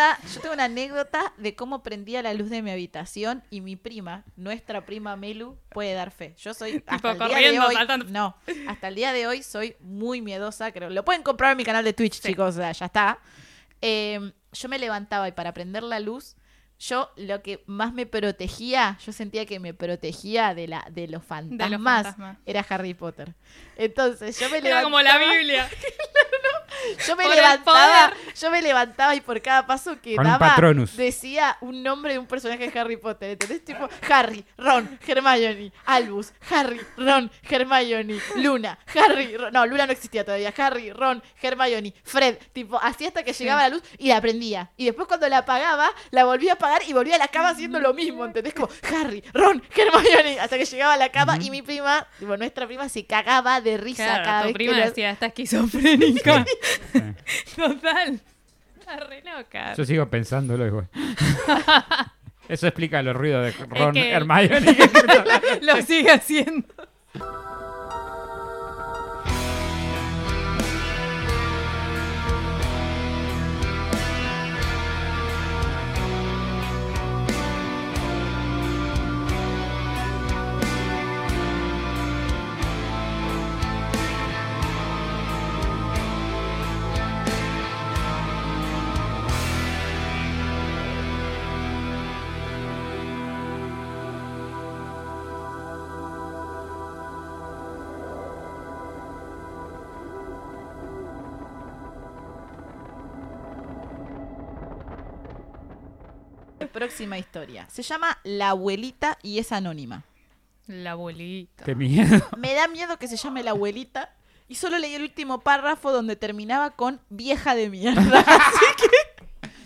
anécdota, yo tengo una anécdota de cómo prendía la luz de mi habitación y mi prima, nuestra prima Melu, puede dar fe. Yo soy hasta el día de hoy, saltando. no, hasta el día de hoy soy muy miedosa, creo. Lo pueden comprar en mi canal de Twitch, chicos, o sea, ya está. Eh, yo me levantaba y para prender la luz, yo lo que más me protegía, yo sentía que me protegía de la de los fantasmas, fantasmas. era Harry Potter. Entonces yo me Era levantaba como la Biblia. yo me Por levantaba, yo me levantaba y por cada paso que Con daba decía un nombre de un personaje de Harry Potter, ¿entendés? Tipo Harry, Ron, Hermione, Albus, Harry, Ron, Hermione, Luna, Harry, Ron, no, Luna no existía todavía, Harry, Ron, Hermione, Fred, tipo, así hasta que llegaba la luz y la prendía. Y después cuando la apagaba, la volvía a apagar y volvía a la cama haciendo lo mismo, ¿entendés? Como Harry, Ron, Hermione, hasta que llegaba a la cama y mi prima, tipo, nuestra prima se cagaba de risa Claro, cada tu vez prima que decía, está esquizofrénica. Total. Está re loca. Yo sigo pensándolo igual. Eso explica los ruidos de Ron que- Hermione. Lo sigue haciendo. Próxima historia. Se llama La abuelita y es anónima. La abuelita. Qué miedo. Me da miedo que se llame La abuelita y solo leí el último párrafo donde terminaba con vieja de mierda.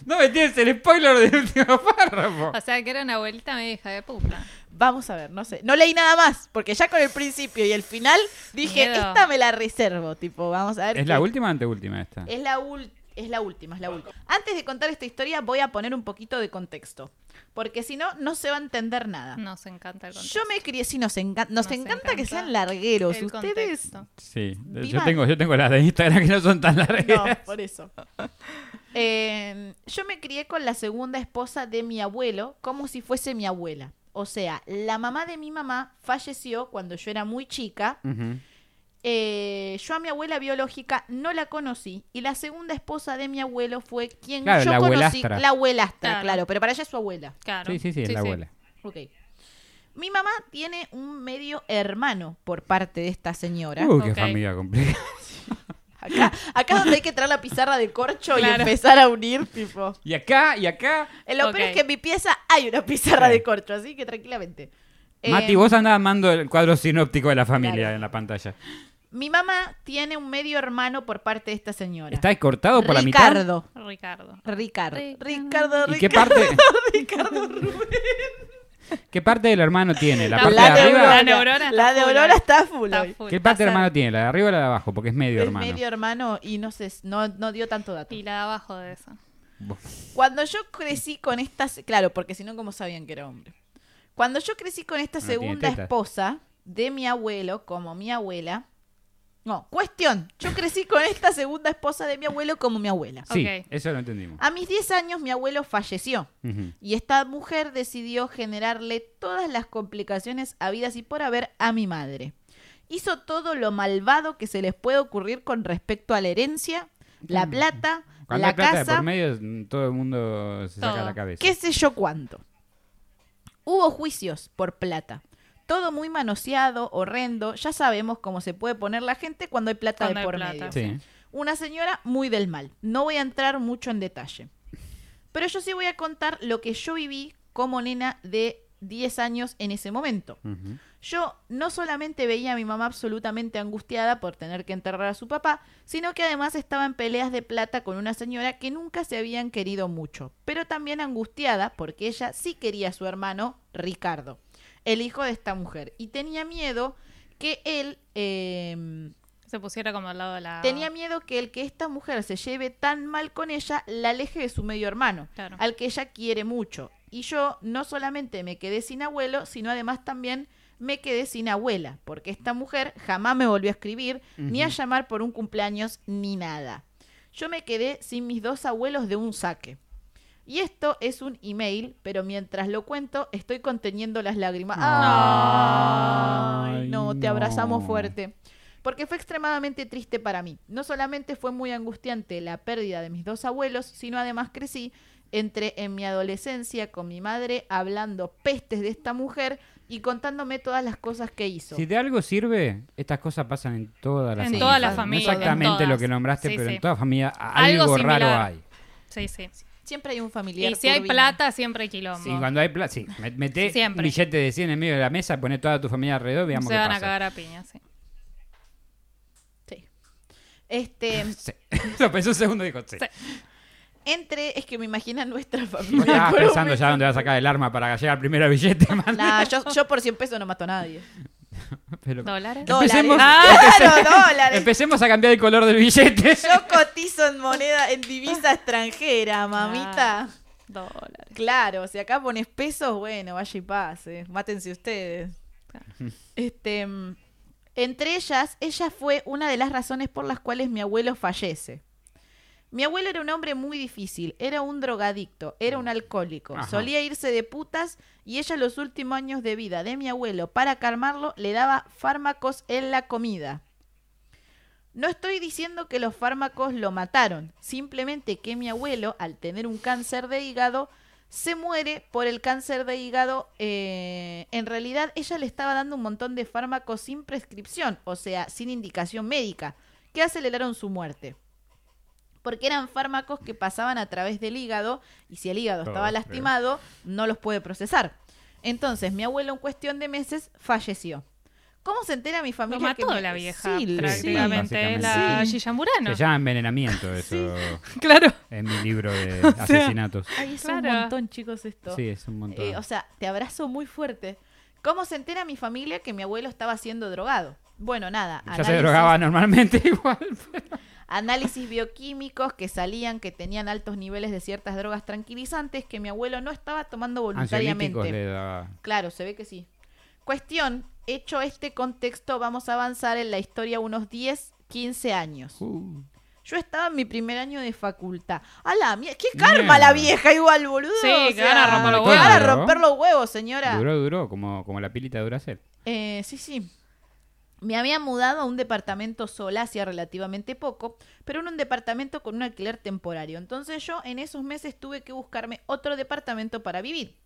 No me tienes el spoiler del último párrafo. O sea, que era una abuelita medio hija de puta. Vamos a ver, no sé. No leí nada más porque ya con el principio y el final dije, Miedo. esta me la reservo. Tipo, vamos a ver. ¿Es qué- la última o anteúltima esta? Es la ul- Es la última, es la última. Antes de contar esta historia, voy a poner un poquito de contexto. Porque si no, no se va a entender nada. Nos encanta el contexto. Yo me crié, sí, nos, encan- nos, Nos encanta, que sean largueros. el Ustedes. contexto. Sí, yo tengo, yo tengo las de Instagram que no son tan largas. No, por eso. Eh, yo me crié con la segunda esposa de mi abuelo como si fuese mi abuela. O sea, la mamá de mi mamá falleció cuando yo era muy chica. Eh, yo a mi abuela biológica no la conocí. Y la segunda esposa de mi abuelo fue quien Claro, yo la conocí. abuelastra. La abuelastra, Claro. claro. Pero para ella es su abuela. Claro. Sí, sí, sí, es la abuela. Ok. Mi mamá tiene un medio hermano por parte de esta señora. Uh, qué familia complicada. Acá, acá donde hay que traer la pizarra de corcho y empezar a unir, tipo. Y acá, y acá. Lo Ok. peor es que en mi pieza hay una pizarra de corcho, así que tranquilamente. Mati, Eh, vos andabas mando el cuadro sinóptico de la familia Claro. en la pantalla. Mi mamá tiene un medio hermano por parte de esta señora. ¿Está cortado por la mitad? Ricardo. Ricardo. Ricardo. Ricardo. Ricardo. ¿Y qué Ricardo. parte, Ricardo Rubén. qué parte del hermano tiene? ¿La La- parte La de de arriba? Aurora. La de Aurora está La de full Aurora está full Está hoy. full. ¿Qué parte del hermano tiene? ¿La de arriba o la de abajo? Porque es medio Es hermano. medio hermano y no sé, no, no dio tanto dato. Y la de abajo de esa. Cuando yo crecí con esta, claro, porque si no, ¿cómo sabían que era hombre? Cuando yo crecí con esta No segunda esposa de mi abuelo, como mi abuela. No, cuestión. Yo crecí con esta segunda esposa de mi abuelo como mi abuela. Sí, eso lo entendimos. A mis 10 años mi abuelo falleció y esta mujer decidió generarle todas las complicaciones habidas y por haber a mi madre. Hizo todo lo malvado que se les puede ocurrir con respecto a la herencia, la plata, Cuando la hay plata de casa, por medio, mm, todo el mundo se saca la cabeza. qué sé yo cuánto. Hubo juicios por plata. Todo muy manoseado, horrendo. Ya sabemos cómo se puede poner la gente cuando hay plata Cuando de hay por plata, medio. Sí. Una señora muy del mal. No voy a entrar mucho en detalle. Pero yo sí voy a contar lo que yo viví como nena de 10 años en ese momento. Yo no solamente veía a mi mamá absolutamente angustiada por tener que enterrar a su papá, sino que además estaba en peleas de plata con una señora que nunca se habían querido mucho, pero también angustiada porque ella sí quería a su hermano Ricardo, el hijo de esta mujer, y tenía miedo que él... eh, Se pusiera como al lado de la. Tenía miedo que el que esta mujer se lleve tan mal con ella la aleje de su medio hermano, Claro. al que ella quiere mucho. Y yo no solamente me quedé sin abuelo, sino además también me quedé sin abuela, porque esta mujer jamás me volvió a escribir, ni a llamar por un cumpleaños, ni nada. Yo me quedé sin mis dos abuelos de un saque. Y esto es un email, pero mientras lo cuento estoy conteniendo las lágrimas. Ay, Ay, no, te abrazamos no. fuerte. Porque fue extremadamente triste para mí. No solamente fue muy angustiante la pérdida de mis dos abuelos, sino además crecí entre en mi adolescencia con mi madre hablando pestes de esta mujer y contándome todas las cosas que hizo. Si de algo sirve, estas cosas pasan en todas las En todas familias. No exactamente en lo que nombraste, Sí, pero sí. en toda familia Algo algo, raro hay. Sí, sí. Siempre hay un familiar. Y si hay plata, siempre hay quilombo. Y cuando hay plata, sí, me- meté Siempre. un billete de 100 en medio de la mesa, poné toda tu familia alrededor y veamos Se qué van a cagar a piña, sí. Sí. Este, Sí. Lo pensó un segundo y dijo, sí. Sí. entre, es que me imagina nuestra familia. estabas pensando ya dónde va a sacar el arma para llegar primero al billete, man. Nah, yo, yo por 100 pesos no mato a nadie. Pero- ¿Dólares? Dólares. Empecemos- Claro, dólares. Empecemos a cambiar el color del billete. Yo cotizo en moneda, en divisa extranjera, mamita. Dólares. Claro, si acá pones pesos, bueno, vaya y pase. Mátense ustedes. Este, mm, entre ellas, ella fue una de las razones por las cuales mi abuelo fallece. Mi abuelo era un hombre muy difícil, era un drogadicto, era un alcohólico, Ajá. solía irse de putas y ella los últimos años de vida de mi abuelo, para calmarlo, le daba fármacos en la comida. No estoy diciendo que los fármacos lo mataron, simplemente que mi abuelo, al tener un cáncer de hígado, se muere por el cáncer de hígado. eh, en realidad, ella le estaba dando un montón de fármacos sin prescripción, o sea, sin indicación médica, que aceleraron su muerte. Porque eran fármacos que pasaban a través del hígado y si el hígado Oh, estaba lastimado, no los puede procesar. Entonces, mi abuelo en cuestión de meses falleció. ¿Cómo se entera mi Lo familia? que mató mi- la vieja, Sí, prácticamente. es la Sí. Gillian Burano. Se llama envenenamiento eso Claro. en mi libro de asesinatos. Ay, es un montón, chicos, esto. Sí, es un montón. Eh, o sea, te abrazo muy fuerte. ¿Cómo se entera mi familia que mi abuelo estaba siendo drogado? Bueno, nada. ya se drogaba normalmente igual. Análisis bioquímicos que salían que tenían altos niveles de ciertas drogas tranquilizantes que mi abuelo no estaba tomando voluntariamente. Le daba. Claro, se ve que sí. Cuestión, hecho este contexto, vamos a avanzar en la historia unos 10, 15 años. Uh, Yo estaba en mi primer año de facultad. ¡A la mierda! ¡Qué karma la vieja igual, boludo! Sí, que van a romper los que van a huevos. romper los huevos, señora. duró, duró, como, como la pilita de Duracell. Eh, sí, sí. Me había mudado a un departamento sola hacía relativamente poco, pero en un departamento con un alquiler temporario. Entonces yo en esos meses tuve que buscarme otro departamento para vivir.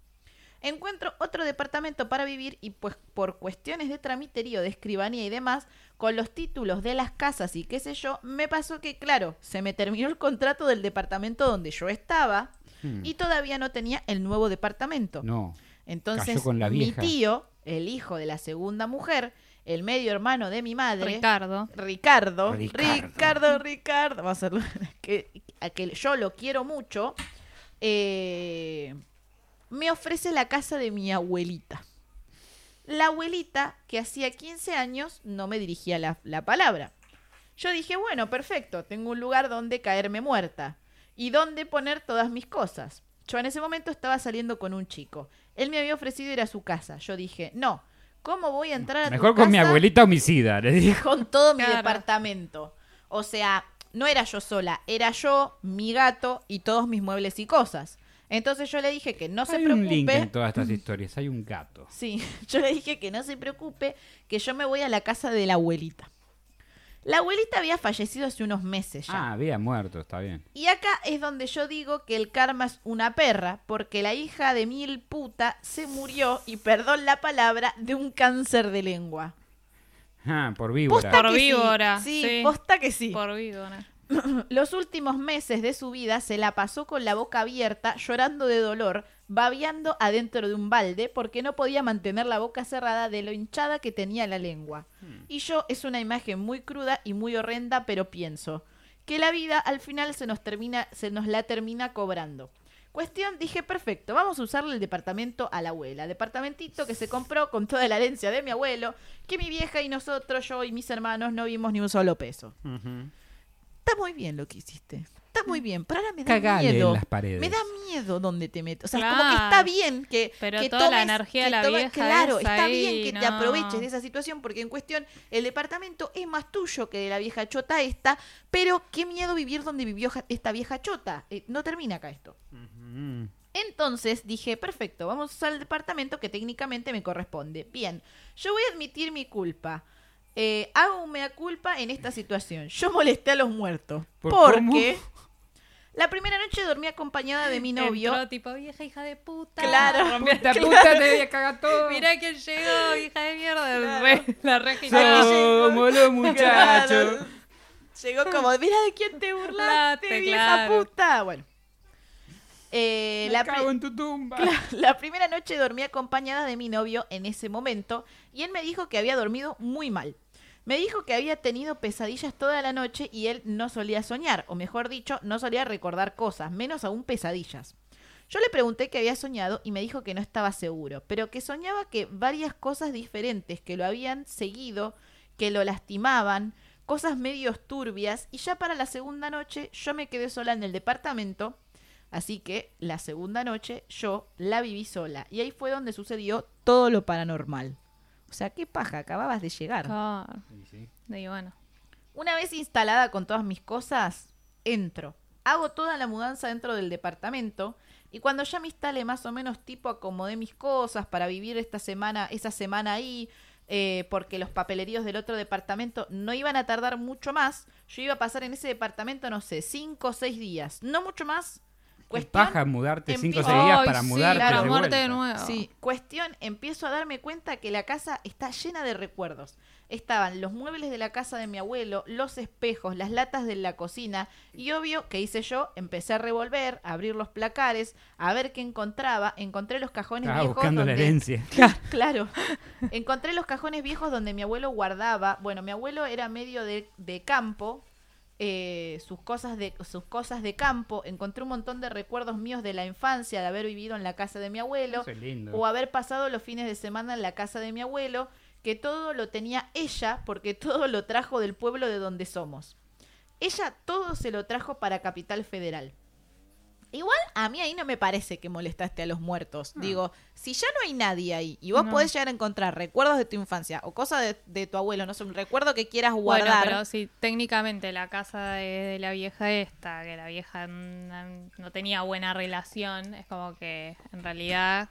Encuentro otro departamento para vivir y pues por cuestiones de tramiterío, de escribanía y demás, con los títulos de las casas y qué sé yo, me pasó que claro, se me terminó el contrato del departamento donde yo estaba Hmm. y todavía no tenía el nuevo departamento. No. Entonces, con la mi tío, el hijo de la segunda mujer, el medio hermano de mi madre, Ricardo. Ricardo, Ricardo. Ricardo, Ricardo, vamos a hacerlo, que, a que yo lo quiero mucho, eh, me ofrece la casa de mi abuelita. La abuelita, que hacía 15 años, no me dirigía la, la palabra. Yo dije, bueno, perfecto, tengo un lugar donde caerme muerta y donde poner todas mis cosas. Yo en ese momento estaba saliendo con un chico. Él me había ofrecido ir a su casa. Yo dije, no, ¿cómo voy a entrar a tu Mejor con mi abuelita homicida, le dijo. con todo mi Claro. departamento? O sea, no era yo sola, era yo, mi gato y todos mis muebles y cosas. Entonces yo le dije que no se Hay un link preocupe. en todas estas historias. Hay un gato. Sí, yo le dije que no se preocupe, que yo me voy a la casa de la abuelita. La abuelita había fallecido hace unos meses ya. Ah, había muerto, está bien. Y acá es donde yo digo que el karma es una perra, porque la hija de mil puta se murió, y perdón la palabra, de un cáncer de lengua. Ah, por víbora. Por que sí. víbora, Sí, sí. posta que sí. Por víbora. Los últimos meses de su vida se la pasó con la boca abierta, llorando de dolor, babeando adentro de un balde, porque no podía mantener la boca cerrada de lo hinchada que tenía la lengua. Y yo es una imagen muy cruda y muy horrenda, pero pienso que la vida al final se nos termina, se nos la termina cobrando. Cuestión, dije, perfecto, vamos a usarle el departamento a la abuela. Departamentito que se compró con toda la herencia de mi abuelo, que mi vieja y nosotros, yo y mis hermanos, no vimos ni un solo peso. Está muy bien lo que hiciste. Está muy bien. Pero ahora me da Cagale miedo. en las paredes. Me da miedo donde te metes. O sea, es como que está bien que. Pero que toda la tomes- energía que de la tomes- vieja Claro, está ahí, bien que te aproveches de esa situación porque en cuestión el departamento es más tuyo que de la vieja chota esta. Pero qué miedo vivir donde vivió esta vieja chota. Eh, no termina acá esto. Entonces dije, perfecto, vamos al departamento que técnicamente me corresponde. Bien, yo voy a admitir mi culpa. Eh, hago un mea culpa en esta situación. Yo molesté a los muertos. ¿Por porque la primera noche dormí acompañada de mi novio. Entró tipo, vieja hija de puta. Claro. Puta, esta puta, te voy a cagar todo. Mirá quién llegó, hija de mierda. Claro. Re- la re Somos los muchachos. Claro. Llegó como, mira de quién te burlaste, Burlaste, vieja claro. puta. Bueno. Eh, Me la, pri- cago en tu tumba. la primera noche dormí acompañada de mi novio en ese momento y él me dijo que había dormido muy mal. Me dijo que había tenido pesadillas toda la noche y él no solía soñar, o mejor dicho, no solía recordar cosas, menos aún pesadillas. Yo le pregunté qué había soñado y me dijo que no estaba seguro, pero que soñaba que varias cosas diferentes que lo habían seguido, que lo lastimaban, cosas medios turbias, y ya para la segunda noche yo me quedé sola en el departamento, así que la segunda noche yo la viví sola, y ahí fue donde sucedió todo lo paranormal. O sea, qué paja, acababas de llegar. Claro. Sí, sí. Bueno. Una vez instalada con todas mis cosas, entro. Hago toda la mudanza dentro del departamento y cuando ya me instale más o menos tipo acomodé mis cosas para vivir esta semana, esa semana ahí, eh, porque los papeleríos del otro departamento no iban a tardar mucho más, yo iba a pasar en ese departamento, no sé, cinco o seis días, no mucho más. Cuestión, paja mudarte cinco o seis días para sí, mudarte para de muerte de nuevo. Sí, cuestión, empiezo a darme cuenta que la casa está llena de recuerdos. Estaban los muebles de la casa de mi abuelo, los espejos, las latas de la cocina y obvio, ¿qué hice yo? Empecé a revolver, a abrir los placares, a ver qué encontraba. Encontré los cajones Estaba viejos buscando la donde- herencia. Claro. Encontré los cajones viejos donde mi abuelo guardaba. Bueno, mi abuelo era medio de, de campo. Eh, sus cosas de sus cosas de campo encontré un montón de recuerdos míos de la infancia de haber vivido en la casa de mi abuelo Eso es lindo. o haber pasado los fines de semana en la casa de mi abuelo que todo lo tenía ella porque todo lo trajo del pueblo de donde somos ella todo se lo trajo para Capital Federal Igual a mí ahí no me parece que molestaste a los muertos. Digo, si ya no hay nadie ahí y vos No. podés llegar a encontrar recuerdos de tu infancia o cosas de, de tu abuelo, no sé, un recuerdo que quieras Bueno, guardar. pero si técnicamente la casa de, de la vieja esta, que la vieja no tenía buena relación, es como que en realidad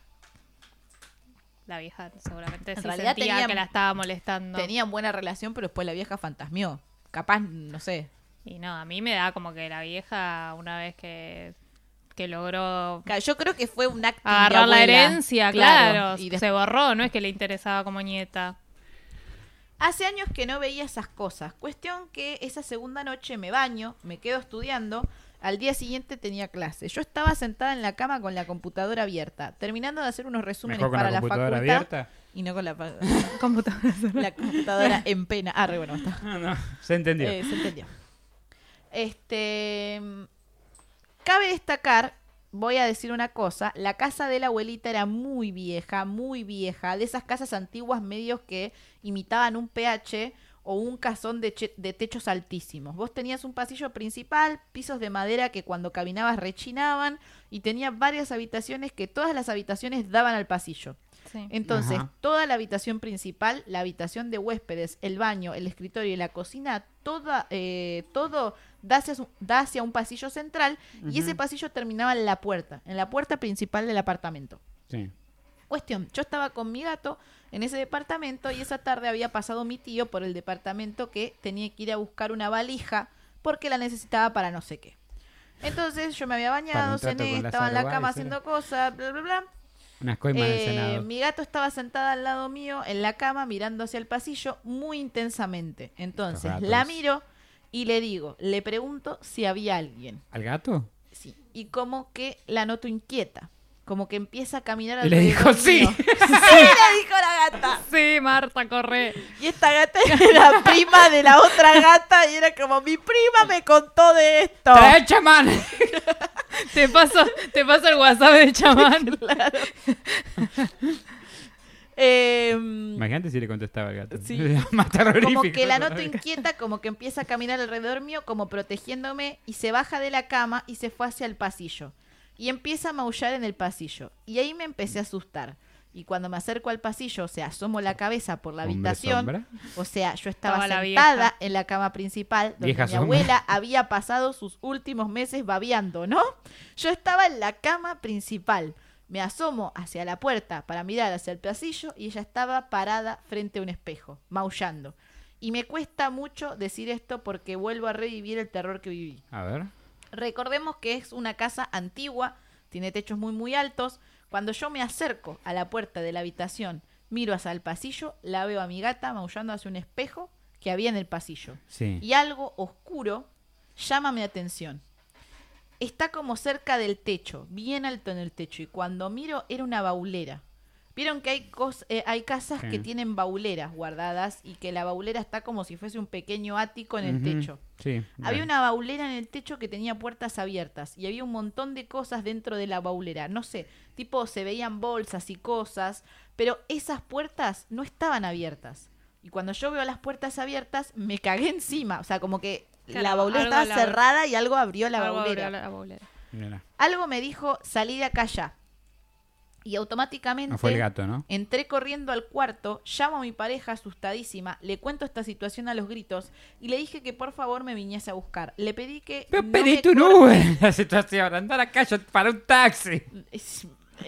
la vieja seguramente En sí realidad sentía tenían- que la estaba molestando. Tenían buena relación, pero después la vieja fantasmió. Capaz, no sé. Y no, a mí me da como que la vieja, una vez que, que logró Claro, Yo creo que fue un acto de agarrar la herencia, claro, Y se borró, no es que le interesaba como nieta. Hace años que no veía esas cosas. Cuestión que esa segunda noche me baño, me quedo estudiando. Al día siguiente tenía clase. Yo estaba sentada en la cama con la computadora abierta, terminando de hacer unos resúmenes Mejor con para la la, computadora facultad. abierta. Y no con la, Computadora. la computadora en pena. Ah, re bueno, está. No, no, se entendió. Eh, se entendió. Este. Cabe destacar, voy a decir una cosa: la casa de la abuelita era muy vieja, muy vieja. De esas casas antiguas, medios que imitaban un PH o un casón de, de techos altísimos. Vos tenías un pasillo principal, pisos de madera que cuando caminabas rechinaban, y tenía varias habitaciones que todas las habitaciones daban al pasillo. Sí. Entonces, Ajá. toda la habitación principal, la habitación de huéspedes, el baño, el escritorio y la cocina, toda, eh, todo da hacia, da hacia un pasillo central y ese pasillo terminaba en la puerta, en la puerta principal del apartamento. Sí. Cuestión, yo estaba con mi gato en ese departamento y esa tarde había pasado mi tío por el departamento que tenía que ir a buscar una valija porque la necesitaba para no sé qué. Entonces yo me había bañado, cené, estaba en la cama haciendo cosas, bla, bla, bla. Unas coimas del Eh, Senado. mi gato estaba sentada al lado mío en la cama mirando hacia el pasillo muy intensamente. Entonces la miro y le digo, le pregunto si había alguien. ¿Al gato? Sí. Y como que la noto inquieta. Como que empieza a caminar Y le dijo, "Sí". mío. ¡Sí! le dijo la gata. Sí, Marta, corre. Y esta gata era prima de la otra gata y era como, mi prima me contó de esto. ¡Trae chamán! Te paso, te paso el WhatsApp de chamán. Claro. Em, Imagínate si le contestaba al gato. Sí. Más como que la noto inquieta, como que empieza a caminar alrededor mío, como protegiéndome, y se baja de la cama y se fue hacia el pasillo. Y empieza a maullar en el pasillo. Y ahí me empecé a asustar. Y cuando me acerco al pasillo, o sea, asomo la cabeza por la habitación, sombra. o sea, yo estaba sentada en la cama principal donde Vieja mi sombra. abuela había pasado sus últimos meses babeando, ¿no? Yo estaba en la cama principal. Me asomo hacia la puerta para mirar hacia el pasillo y ella estaba parada frente a un espejo, maullando. Y me cuesta mucho decir esto porque vuelvo a revivir el terror que viví. A ver. Recordemos que es una casa antigua, tiene techos muy muy altos. Cuando yo me acerco a la puerta de la habitación, miro hacia el pasillo, la veo a mi gata maullando hacia un espejo que había en el pasillo. Sí. Y algo oscuro llama mi atención. Está como cerca del techo, bien alto en el techo, y cuando miro era una baulera. Vieron que hay, cos- eh, hay casas Sí. que tienen bauleras guardadas y que la baulera está como si fuese un pequeño ático en el techo. Sí. Había bien. una baulera en el techo que tenía puertas abiertas y había un montón de cosas dentro de la baulera. No sé, tipo se veían bolsas y cosas, pero esas puertas no estaban abiertas. Y cuando yo veo las puertas abiertas, me cagué encima. O sea, como que la baulera estaba la- cerrada y algo abrió la Algo baulera. abrió la baulera. Mira. Algo me dijo, salí de acá ya. Y automáticamente No fue el gato, ¿no? Entré corriendo al cuarto, llamo a mi pareja asustadísima, le cuento esta situación a los gritos y le dije que por favor me viniese a buscar. Le pedí que... Pero no me un corte- Uber la situación. Andar acá yo para un taxi. Es-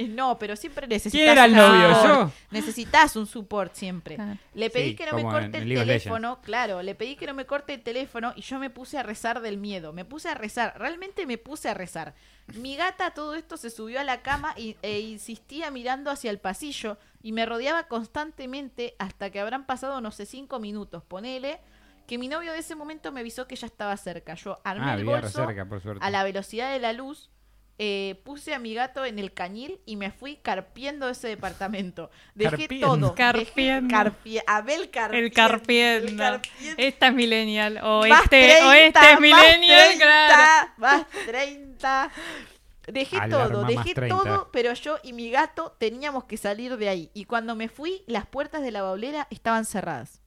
No, pero siempre necesitas ¿Quién era el un novio? support. ¿Yo? Necesitas un support siempre. Le pedí Sí, que no me corte el teléfono, claro, le pedí que no me corte el teléfono y yo me puse a rezar del miedo. Me puse a rezar, realmente me puse a rezar. Mi gata a todo esto se subió a la cama y, e insistía mirando hacia el pasillo y me rodeaba constantemente hasta que habrán pasado, no sé, cinco minutos. Ponele que mi novio de ese momento me avisó que ya estaba cerca. Yo armé Ah, el bolso cerca, por suerte. a la velocidad de la luz, eh, puse a mi gato en el cañil y me fui carpiendo ese departamento. Dejé Carpiendo. todo. Carpiendo. Dejé carpie- Abel carpiendo. El carpiendo. el carpiendo. Esta es millennial. O Más este, o 30, este es millennial, más 30, claro. Más 30. Dejé Alarma todo, dejé 30. todo, pero yo y mi gato teníamos que salir de ahí. Y cuando me fui, las puertas de la baulera estaban cerradas.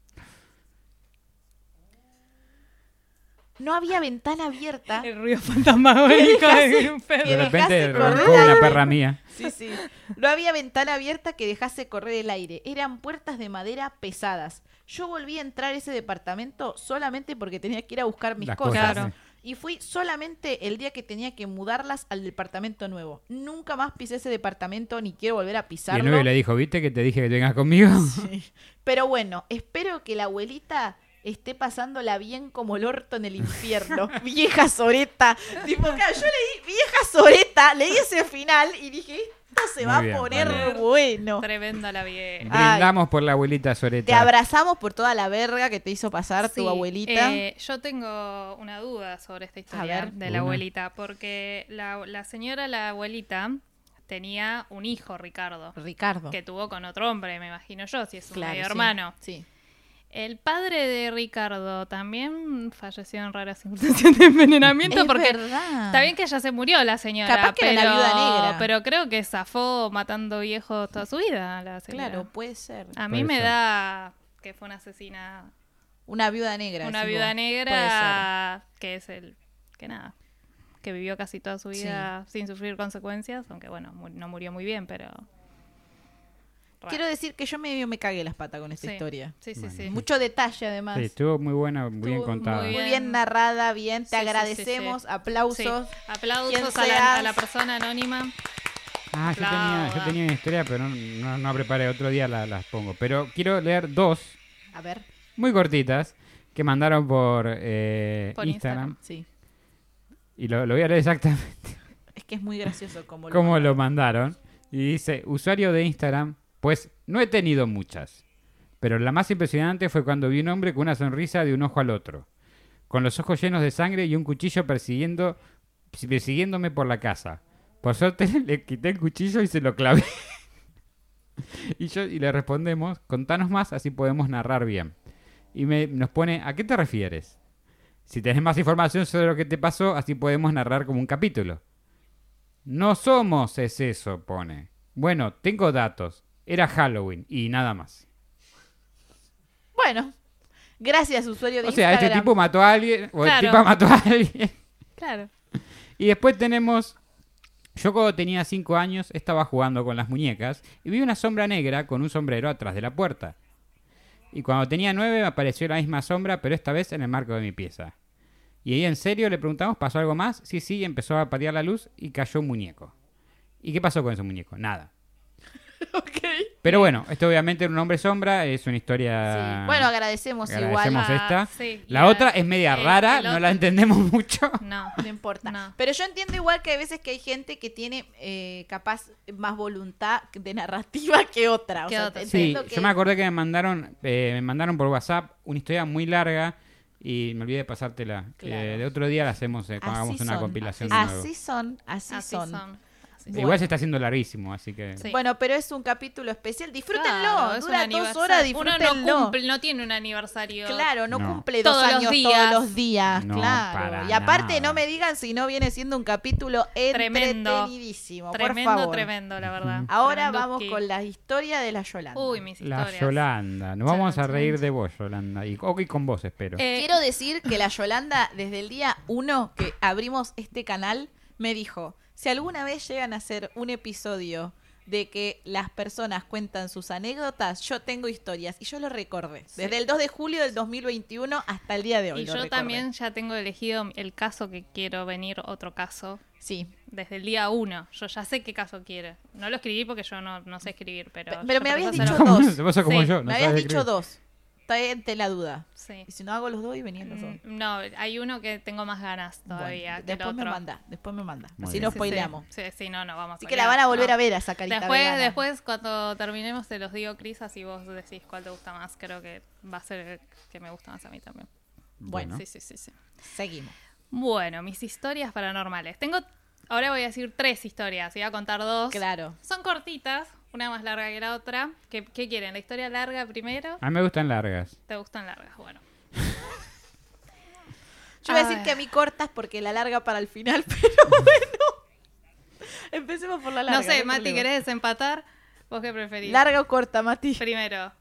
No había ventana abierta. El ruido fantasmagórico de un De perro. que repente dejase correr roncó una perra mía. Sí, sí. No había ventana abierta que dejase correr el aire. Eran puertas de madera pesadas. Yo volví a entrar a ese departamento solamente porque tenía que ir a buscar mis Las cosas. cosas. Sí. Y fui solamente el día que tenía que mudarlas al departamento nuevo. Nunca más pisé ese departamento ni quiero volver a Y el pisarlo. novio le dijo, ¿viste que te dije que vengas conmigo? Sí. Pero bueno, espero que la abuelita esté pasándola bien como el orto en el infierno. vieja soreta. Tipo, claro, yo leí vieja soreta, leí ese final y dije, esto se Muy va bien, a poner vale. bueno. Tremenda la vieja. Brindamos por la abuelita Soreta. Te abrazamos por toda la verga que te hizo pasar Sí, tu abuelita. eh, yo tengo una duda sobre esta historia ver. de Una. la abuelita, porque la, la señora, la abuelita, tenía un hijo, Ricardo, Ricardo. que tuvo con otro hombre, me imagino yo, si es un Claro, medio sí. hermano. Sí. El padre de Ricardo también falleció en raras circunstancias de envenenamiento Es porque verdad. está bien que ya se murió la señora, Capaz que pero, era la viuda negra. pero creo que zafó matando viejos toda su vida la señora. Claro, puede ser. A mí Puede me ser. da que fue una asesina, Una viuda negra. una viuda vos. negra que es el que nada, que vivió casi toda su vida sin sufrir consecuencias, aunque bueno, no murió muy bien, pero raro. Quiero decir que yo medio me cagué las patas con esta Sí. historia. Sí, sí, Bueno. sí. Mucho detalle además. Sí, estuvo muy buena, muy bien contada. muy Muy bien. narrada, bien. Te Sí, sí, sí, agradecemos. sí. Aplausos. Sí. Aplausos a la, seas. a la persona anónima. Ah, yo tenía, yo tenía una historia, pero no, no, no preparé. Otro día la- las pongo. Pero quiero leer dos A ver. muy cortitas que mandaron por, eh, Por Instagram. Sí. Y lo, lo voy a leer exactamente Es que es muy gracioso como lo cómo mandan. lo mandaron. Y dice, usuario de Instagram, pues no he tenido muchas. Pero la más impresionante fue cuando vi un hombre con una sonrisa de un ojo al otro. Con los ojos llenos de sangre y un cuchillo persiguiendo, persiguiéndome por la casa. Por suerte le quité el cuchillo y se lo clavé. y yo y le respondemos, contanos más, así podemos narrar bien. Y me, nos pone, ¿a qué te refieres? Si tenés más información sobre lo que te pasó, así podemos narrar como un capítulo. No somos es eso, pone. Bueno, tengo datos. Era Halloween y nada más. Bueno. Gracias, usuario de O sea, Instagram. este tipo mató a alguien, o Claro. el tipo mató a alguien. Claro. Y después tenemos Yo cuando tenía 5 años estaba jugando con las muñecas y vi una sombra negra con un sombrero atrás de la puerta. Y cuando tenía 9 me apareció la misma sombra, pero esta vez en el marco de mi pieza. Y ahí en serio le preguntamos, ¿pasó algo más? Sí, sí, empezó a patear la luz y cayó un muñeco. ¿Y qué pasó con ese muñeco? Nada. Pero bueno, esto obviamente era un hombre sombra, es una historia... Sí. Bueno, agradecemos, Agradecemos igual. esta. Ah, sí, La otra es media el- rara, el no la entendemos mucho. No. No importa. No. Pero yo entiendo igual que hay veces que hay gente que tiene eh, capaz más voluntad de narrativa que otra. O sea, otra. Sí, que- yo me acordé que me mandaron, eh, me mandaron por WhatsApp una historia muy larga y me olvidé de pasártela. Claro. Eh, de otro día la hacemos eh, cuando Así hagamos una son, compilación de nuevo. Así son, así, Así son. son. Bueno. Igual se está haciendo larguísimo, así que... Sí. Bueno, pero es un capítulo especial. Disfrútenlo. Claro, Dura dos horas, Uno disfrútenlo. no, cumple, no tiene un aniversario. Claro, no, No. cumple dos los años días. todos los días, No, claro. para Y aparte nada. no me digan si no viene siendo un capítulo Tremendo. entretenidísimo, Tremendo, por favor. tremendo, la verdad. Ahora Tremendo vamos que- con la historia de la Yolanda. Uy, mis La historias. Yolanda. Nos vamos a reír de vos, Yolanda. Y, ok, con vos, espero. Eh, Quiero decir que la Yolanda, desde el día uno que abrimos este canal, me dijo, si alguna vez llegan a hacer un episodio de que las personas cuentan sus anécdotas, yo tengo historias. Y yo lo recordé. Sí. Desde el 2 de julio del 2021 hasta el día de hoy. y lo yo recordé. también ya tengo elegido el caso que quiero venir, otro caso. Sí. Desde el día uno. Yo ya sé qué caso quiere. No lo escribí porque yo no, no sé escribir, pero. Pe- pero ya me habías dicho dos. Te pasa como Sí, yo. no me habías dicho escribir. dos. Te la duda. Sí. Y si no hago los dos y venían los dos. Mm, No, hay uno que tengo más ganas todavía Bueno, que el después me otro. manda, después me manda. Muy Así bien. no sí, spoileamos. Sí, sí, no, no, vamos Así a que la van a volver no. a ver a esa carita Después, vegana. después, cuando terminemos, te los digo, Cris, así vos decís cuál te gusta más. Creo que va a ser el que me gusta más a mí también. Bueno, Sí, sí, sí, sí. Seguimos. Bueno, mis historias paranormales. Tengo, ahora voy a decir tres historias voy a contar dos. Claro. Son cortitas, una más larga que la otra. ¿Qué, qué quieren? ¿La historia larga primero? A mí me gustan largas. ¿Te gustan largas? Bueno. Yo voy a decir ver. que a mí cortas porque la larga para el final, pero bueno. Empecemos por la larga. no sé, Mati, problema. ¿querés desempatar? ¿Vos qué preferís? ¿Larga o corta, Mati? Primero.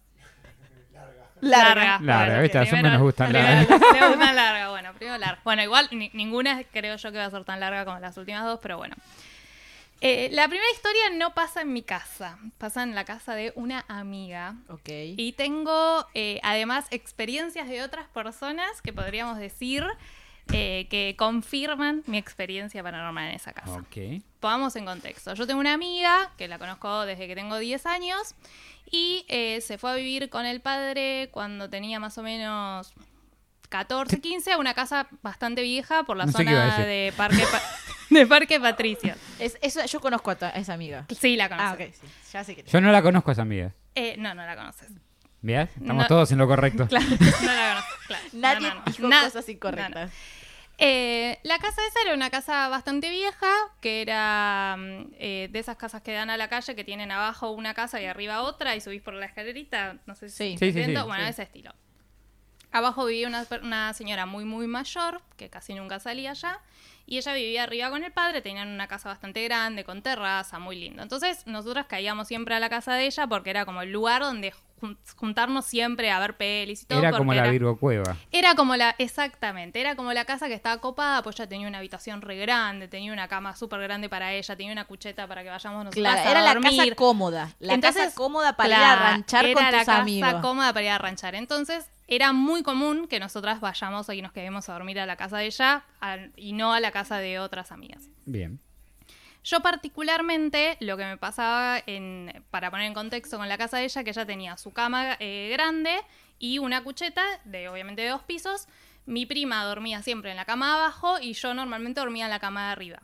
Larga. Larga, ¿viste? A nos gustan largas. Gustan larga, bueno, primero larga. Bueno, igual ni- ninguna creo yo que va a ser tan larga como las últimas dos, pero bueno. Eh, la primera historia no pasa en mi casa, pasa en la casa de una amiga. Ok. Y tengo eh, además experiencias de otras personas que podríamos decir eh, que confirman mi experiencia paranormal en esa casa. Ok. Pongamos en contexto. Yo tengo una amiga que la conozco desde que tengo 10 años y eh, se fue a vivir con el padre cuando tenía más o menos 14, 15 a una casa bastante vieja por la No sé zona de Parque, Pa- de Parque Patricio. Es, eso, yo conozco a, a esa amiga. Sí, la conoces. Ah, ok. Sí. Ya sé que Yo no la conozco a esa amiga. Eh, no, no la conoces. ¿Veas? Estamos No. todos en lo correcto. Claro, no la conoces. Claro. Nadie No, no, no. dijo Na- cosas incorrectas. no, no. Eh, la casa esa era una casa bastante vieja, que era mm, eh, de esas casas que dan a la calle, que tienen abajo una casa y arriba otra, y subís por la escalerita, no sé si Sí. Sí, sí, bueno, sí. ese estilo. Abajo vivía una, per- una señora muy, muy mayor, que casi nunca salía allá, y ella vivía arriba con el padre, tenían una casa bastante grande, con terraza, muy lindo. Entonces, nosotras caíamos siempre a la casa de ella porque era como el lugar donde jun- juntarnos siempre a ver pelis y todo. Era como la Virgo Cueva. era como la, exactamente, era como la casa que estaba copada, pues ella tenía una habitación re grande, tenía una cama súper grande para ella, tenía una cucheta para que vayamos nosotros Claro, a era la dormir. casa cómoda. La Entonces, casa cómoda para ir a claro, ranchar era con la tus casa amigos. cómoda para ir a ranchar. Entonces, era muy común que nosotras vayamos y nos quedemos a dormir a la casa de ella a- y no a la casa de otras amigas. Bien. Yo particularmente, lo que me pasaba, en, para poner en contexto con la casa de ella, que ella tenía su cama eh, grande y una cucheta, de obviamente de dos pisos. Mi prima dormía siempre en la cama abajo y yo normalmente dormía en la cama de arriba.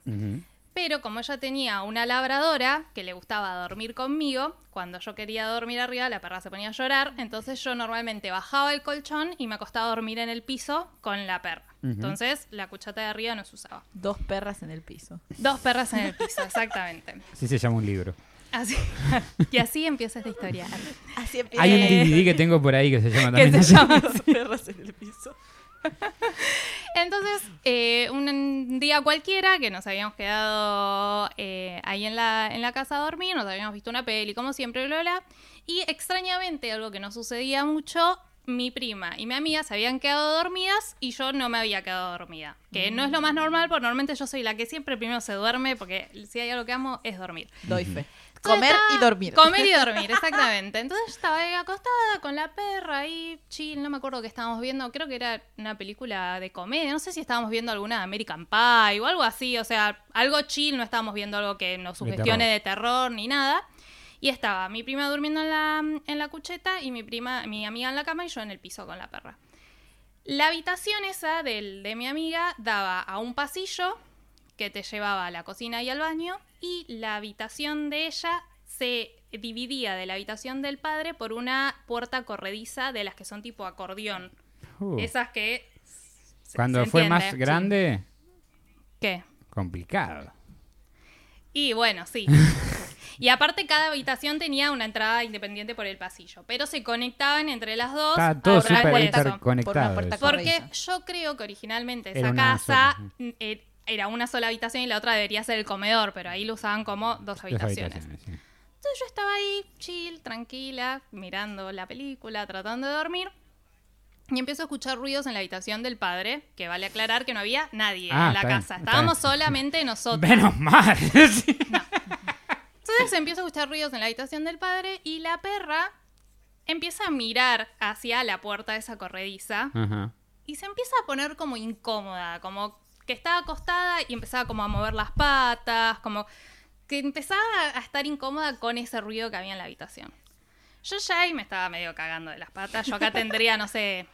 Pero como ella tenía una labradora que le gustaba dormir conmigo, cuando yo quería dormir arriba, la perra se ponía a llorar, entonces yo normalmente bajaba el colchón y me acostaba a dormir en el piso con la perra. Entonces la cucheta de arriba no se usaba. Dos perras en el piso. Dos perras en el piso, exactamente. Así se llama un libro. Así, y así empieza esta historia. Así empieza. Hay un DVD que tengo por ahí que se llama que también se así. llama Dos perras en el piso. Entonces, eh, un día cualquiera que nos habíamos quedado eh, ahí en la, en la casa a dormir, nos habíamos visto una peli, como siempre, bla, bla, bla, y extrañamente, algo que no sucedía mucho, mi prima y mi amiga se habían quedado dormidas y yo no me había quedado dormida. Que no es lo más normal, porque normalmente yo soy la que siempre primero se duerme, porque si hay algo que amo es dormir. Doy fe. Comer estaba- y dormir. Comer y dormir, exactamente. Entonces yo estaba ahí acostada con la perra ahí, chill, no me acuerdo qué estábamos viendo, creo que era una película de comedia, no sé si estábamos viendo alguna de American Pie o algo así, o sea, algo chill, no estábamos viendo algo que nos sugestione terror. de terror ni nada. Y estaba mi prima durmiendo en la, en la cucheta y mi prima, mi amiga en la cama y yo en el piso con la perra. La habitación esa del, de mi amiga daba a un pasillo que te llevaba a la cocina y al baño y la habitación de ella se dividía de la habitación del padre por una puerta corrediza de las que son tipo acordeón. Uh, Esas que... se- Cuando se fue entiende. más grande, ¿Qué? complicado. Y bueno, sí. Y aparte cada habitación tenía una entrada independiente por el pasillo, pero se conectaban entre las dos. Está todo súper. Por una puerta corre- Porque yo creo que originalmente esa casa sola, eh, era una sola habitación y la otra debería ser el comedor, pero ahí lo usaban como dos habitaciones. habitaciones, sí. Entonces yo estaba ahí, chill, tranquila, mirando la película, tratando de dormir. Y empiezo a escuchar ruidos en la habitación del padre, que vale aclarar que no había nadie Ah, en la bien, casa. está Estábamos bien. solamente nosotros. Menos mal. Sí. Entonces empiezo a escuchar ruidos en la habitación del padre y la perra empieza a mirar hacia la puerta de esa corrediza Ajá. y se empieza a poner como incómoda, como que estaba acostada y empezaba como a mover las patas, como que empezaba a estar incómoda con ese ruido que había en la habitación. Yo ya ahí me estaba medio cagando de las patas, yo acá tendría, no sé,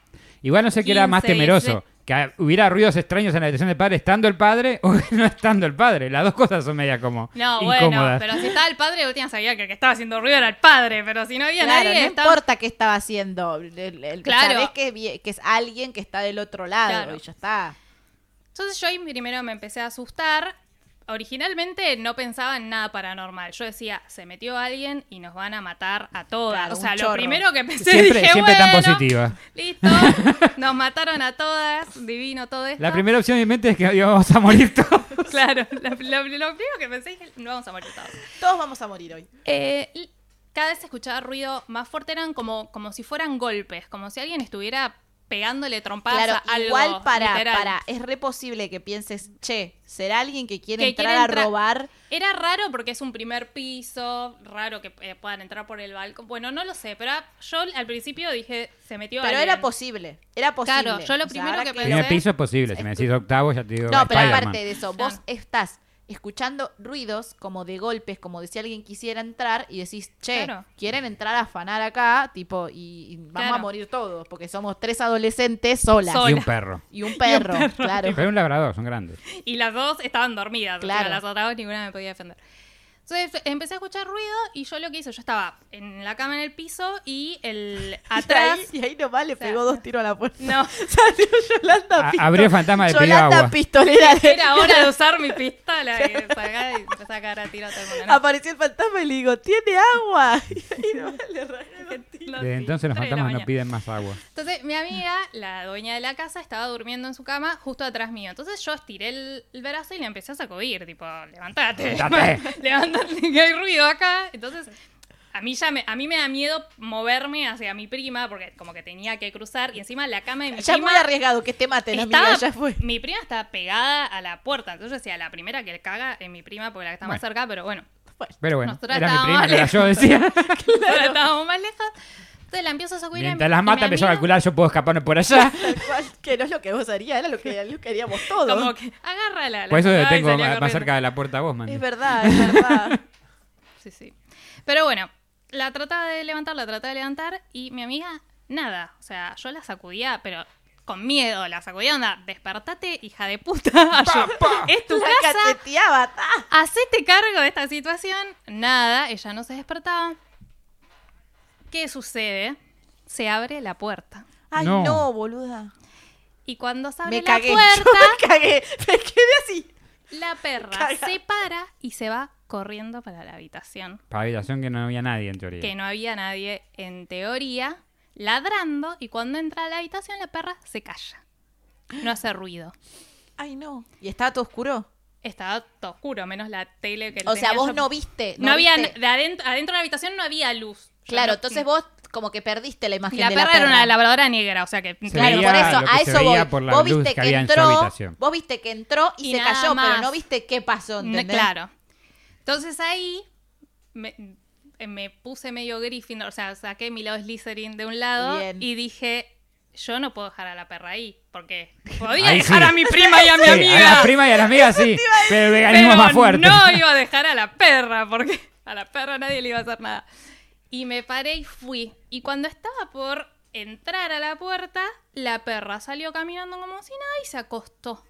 Igual no sé qué era más 15, temeroso. 16. Que hubiera ruidos extraños en la habitación del padre estando el padre o no estando el padre. Las dos cosas son media como no, bueno, incómodas. pero si estaba el padre, última sabía que el que estaba haciendo ruido era el padre, pero si no había Claro, nadie, no estaba- importa qué estaba haciendo. El, el- Claro. Sabés que, es alguien que está del otro lado Claro. y ya está. Entonces yo ahí primero me empecé a asustar. Originalmente no pensaba en nada paranormal. Yo decía, se metió alguien y nos van a matar a todas. Claro, o sea, lo chorro. primero que pensé Siempre, dije, siempre tan bueno, positiva. Listo, nos mataron a todas, divino todo esto. La primera opción en mi mente es que íbamos a morir todos. Claro, lo, lo- lo primero que pensé dije, no vamos a morir todos. Todos vamos a morir hoy. Eh, cada vez se escuchaba ruido más fuerte, eran como, como si fueran golpes, como si alguien estuviera pegándole trompadas Claro, a algo. igual para, literal. para, es re posible que pienses, che, ¿será alguien que quiere Que entrar quiere a robar? Era raro porque es un primer piso, raro que eh, puedan entrar por el balcón. Bueno, no lo sé, pero yo al principio dije, se metió Pero alguien. era posible, era posible. Claro, yo lo O sea, primero ahora que pensé- Primer piso es posible. Si me decís octavo, ya te digo. No, pero aparte de eso, vos estás escuchando ruidos como de golpes, como de si alguien quisiera entrar y decís, che, Claro. quieren entrar a afanar acá, tipo, y, y vamos Claro. a morir todos, porque somos tres adolescentes solas. Sola. Y un perro. Y un perro, claro. Pero un labrador, son grandes. Y las dos estaban dormidas. Claro. Claro. las otras dos ninguna me podía defender. Entonces empecé a escuchar ruido y yo lo que hice, yo estaba en la cama en el piso y el atrás. Y ahí, y ahí nomás le sea, pegó dos tiros a la puerta. No, Salió Yolanda abrió el fantasma, pidió Yolanda agua. pistolera. de- era hora de usar mi pistola y sacar y empezar a cagar a tiro a todo el mundo. No. Apareció el fantasma y le digo, ¿tiene agua? Y ahí nomás le rajé los Desde entonces los de fantasmas no piden más agua. Entonces, mi amiga, la dueña de la casa, estaba durmiendo en su cama justo atrás mío. Entonces, yo estiré el, el brazo y le empecé a sacudir, tipo, levantate. Levántate. levantate, que hay ruido acá. Entonces, a mí ya me, a mí me da miedo moverme hacia mi prima, porque como que tenía que cruzar. Y encima la cama de mi Ya es prima... muy arriesgado que te maten, estaba- amiga, ya fue. Mi prima estaba pegada a la puerta. Entonces, yo decía, la primera que le caga es mi prima, porque la que está más Bueno. cerca, pero bueno. Pero bueno, Nosotras era mi prima, era yo, decía. Nosotros estábamos más lejos. Entonces la empiezo a sacudir. Mientras las mata empezó a calcular, yo puedo escaparme por allá. Tal cual, que no es lo que vos harías, era lo que lo que haríamos todos. Como que agárrala. la Por eso y tengo más, cerca de la puerta a vos, man. Es verdad, es verdad. Sí, sí. Pero bueno, la trataba de levantar, la trataba de levantar y mi amiga, nada. O sea, yo la sacudía, pero con miedo. La sacudía, onda, despertate, hija de puta. Ayú- Es tu La casa. cacheteaba, ta. Hacete cargo de esta situación. Nada, ella no se despertaba. ¿Qué sucede? Se abre la puerta. Ay, No. no, boluda. Y cuando se abre Me la cagué. Yo puerta, me cagué. Me quedé así. la perra se para y se va corriendo para la habitación. Para habitación que no había nadie, en teoría. que no había nadie en teoría ladrando y cuando entra a la habitación la perra se calla. No hace ruido. Ay, no. ¿Y estaba todo oscuro? Estaba todo oscuro, menos la tele que O sea, vos yo. no viste. No, había viste- de adentro, adentro de la habitación no había luz. Claro, no- entonces vos como que perdiste la imagen La de perra, la perra. era una labradora negra, o sea que Se Claro, veía por eso, a eso voy. veía por la Vos viste que en entró, habitación. vos viste que entró y, Y se cayó, pero no viste qué pasó, ¿entendés? Claro. Entonces ahí me, eh, me puse medio Gryffindor, o sea, saqué mi lado Slytherin de un lado Bien. y dije, yo no puedo dejar a la perra ahí, porque podía Ahí dejar sí. a mi prima y a mi Sí, amiga. a la prima y a la amiga sí, pero el veganismo pero es más fuerte. no iba a dejar a la perra, porque a la perra nadie le iba a hacer nada. Y me paré y fui. Y cuando estaba por entrar a la puerta, la perra salió caminando como si nada y se acostó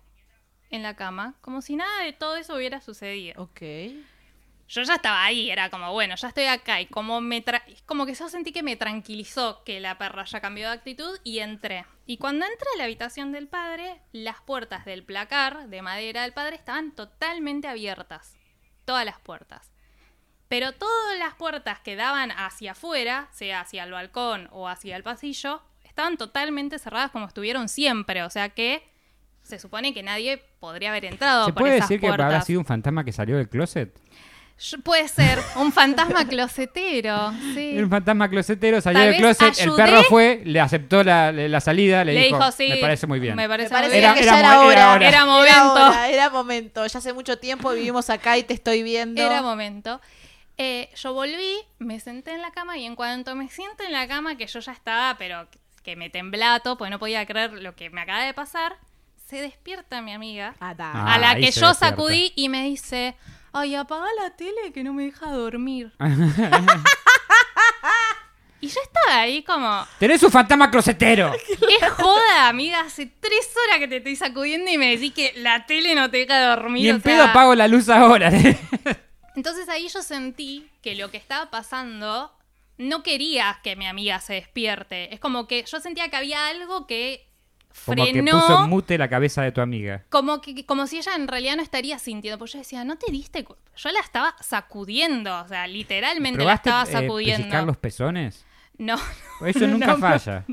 en la cama, como si nada de todo eso hubiera sucedido. Ok. Yo ya estaba ahí, era como, bueno, ya estoy acá. Y como, me tra- como que yo sentí que me tranquilizó que la perra ya cambió de actitud y entré. Y cuando entré a la habitación del padre, las puertas del placar de madera del padre estaban totalmente abiertas. Todas las puertas. Pero todas las puertas que daban hacia afuera, sea hacia el balcón o hacia el pasillo, estaban totalmente cerradas como estuvieron siempre. O sea que se supone que nadie podría haber entrado ¿Se por puede esas decir que habrá sido un fantasma que salió del closet? Puede ser un fantasma closetero, sí. Un fantasma closetero salió Tal del closet, el perro fue, le aceptó la, la salida, le, Le dijo, dijo, sí. me parece muy bien. Me parece, Me parece muy Era- que bien. ya era era mo- era hora. hora. Era momento. hora, era momento. Ya hace mucho tiempo vivimos acá y te estoy viendo. Era momento. Eh, yo volví, me senté en la cama y en cuanto me siento en la cama, que yo ya estaba, pero que me temblato, porque no podía creer lo que me acaba de pasar, se despierta mi amiga, Ah. Ah, a la que yo despierta. sacudí y me dice, ay, apaga la tele que no me deja dormir. y yo estaba ahí como, ¡Tenés un fantasma closetero! es joda, amiga, hace tres horas que te estoy sacudiendo y me decís que la tele no te deja dormir. Ni en o sea, pedo apago la luz ahora. Entonces ahí yo sentí que lo que estaba pasando no quería que mi amiga se despierte. Es como que yo sentía que había algo que Como que frenó. puso en mute la cabeza de tu amiga. Como, que, como si ella en realidad no estaría sintiendo. Pues yo decía, no te diste. cu-?" Yo la estaba sacudiendo. O sea, literalmente la ¿Probaste estaba eh, sacudiendo. pellizcar los pezones? No, Eso nunca no, falla.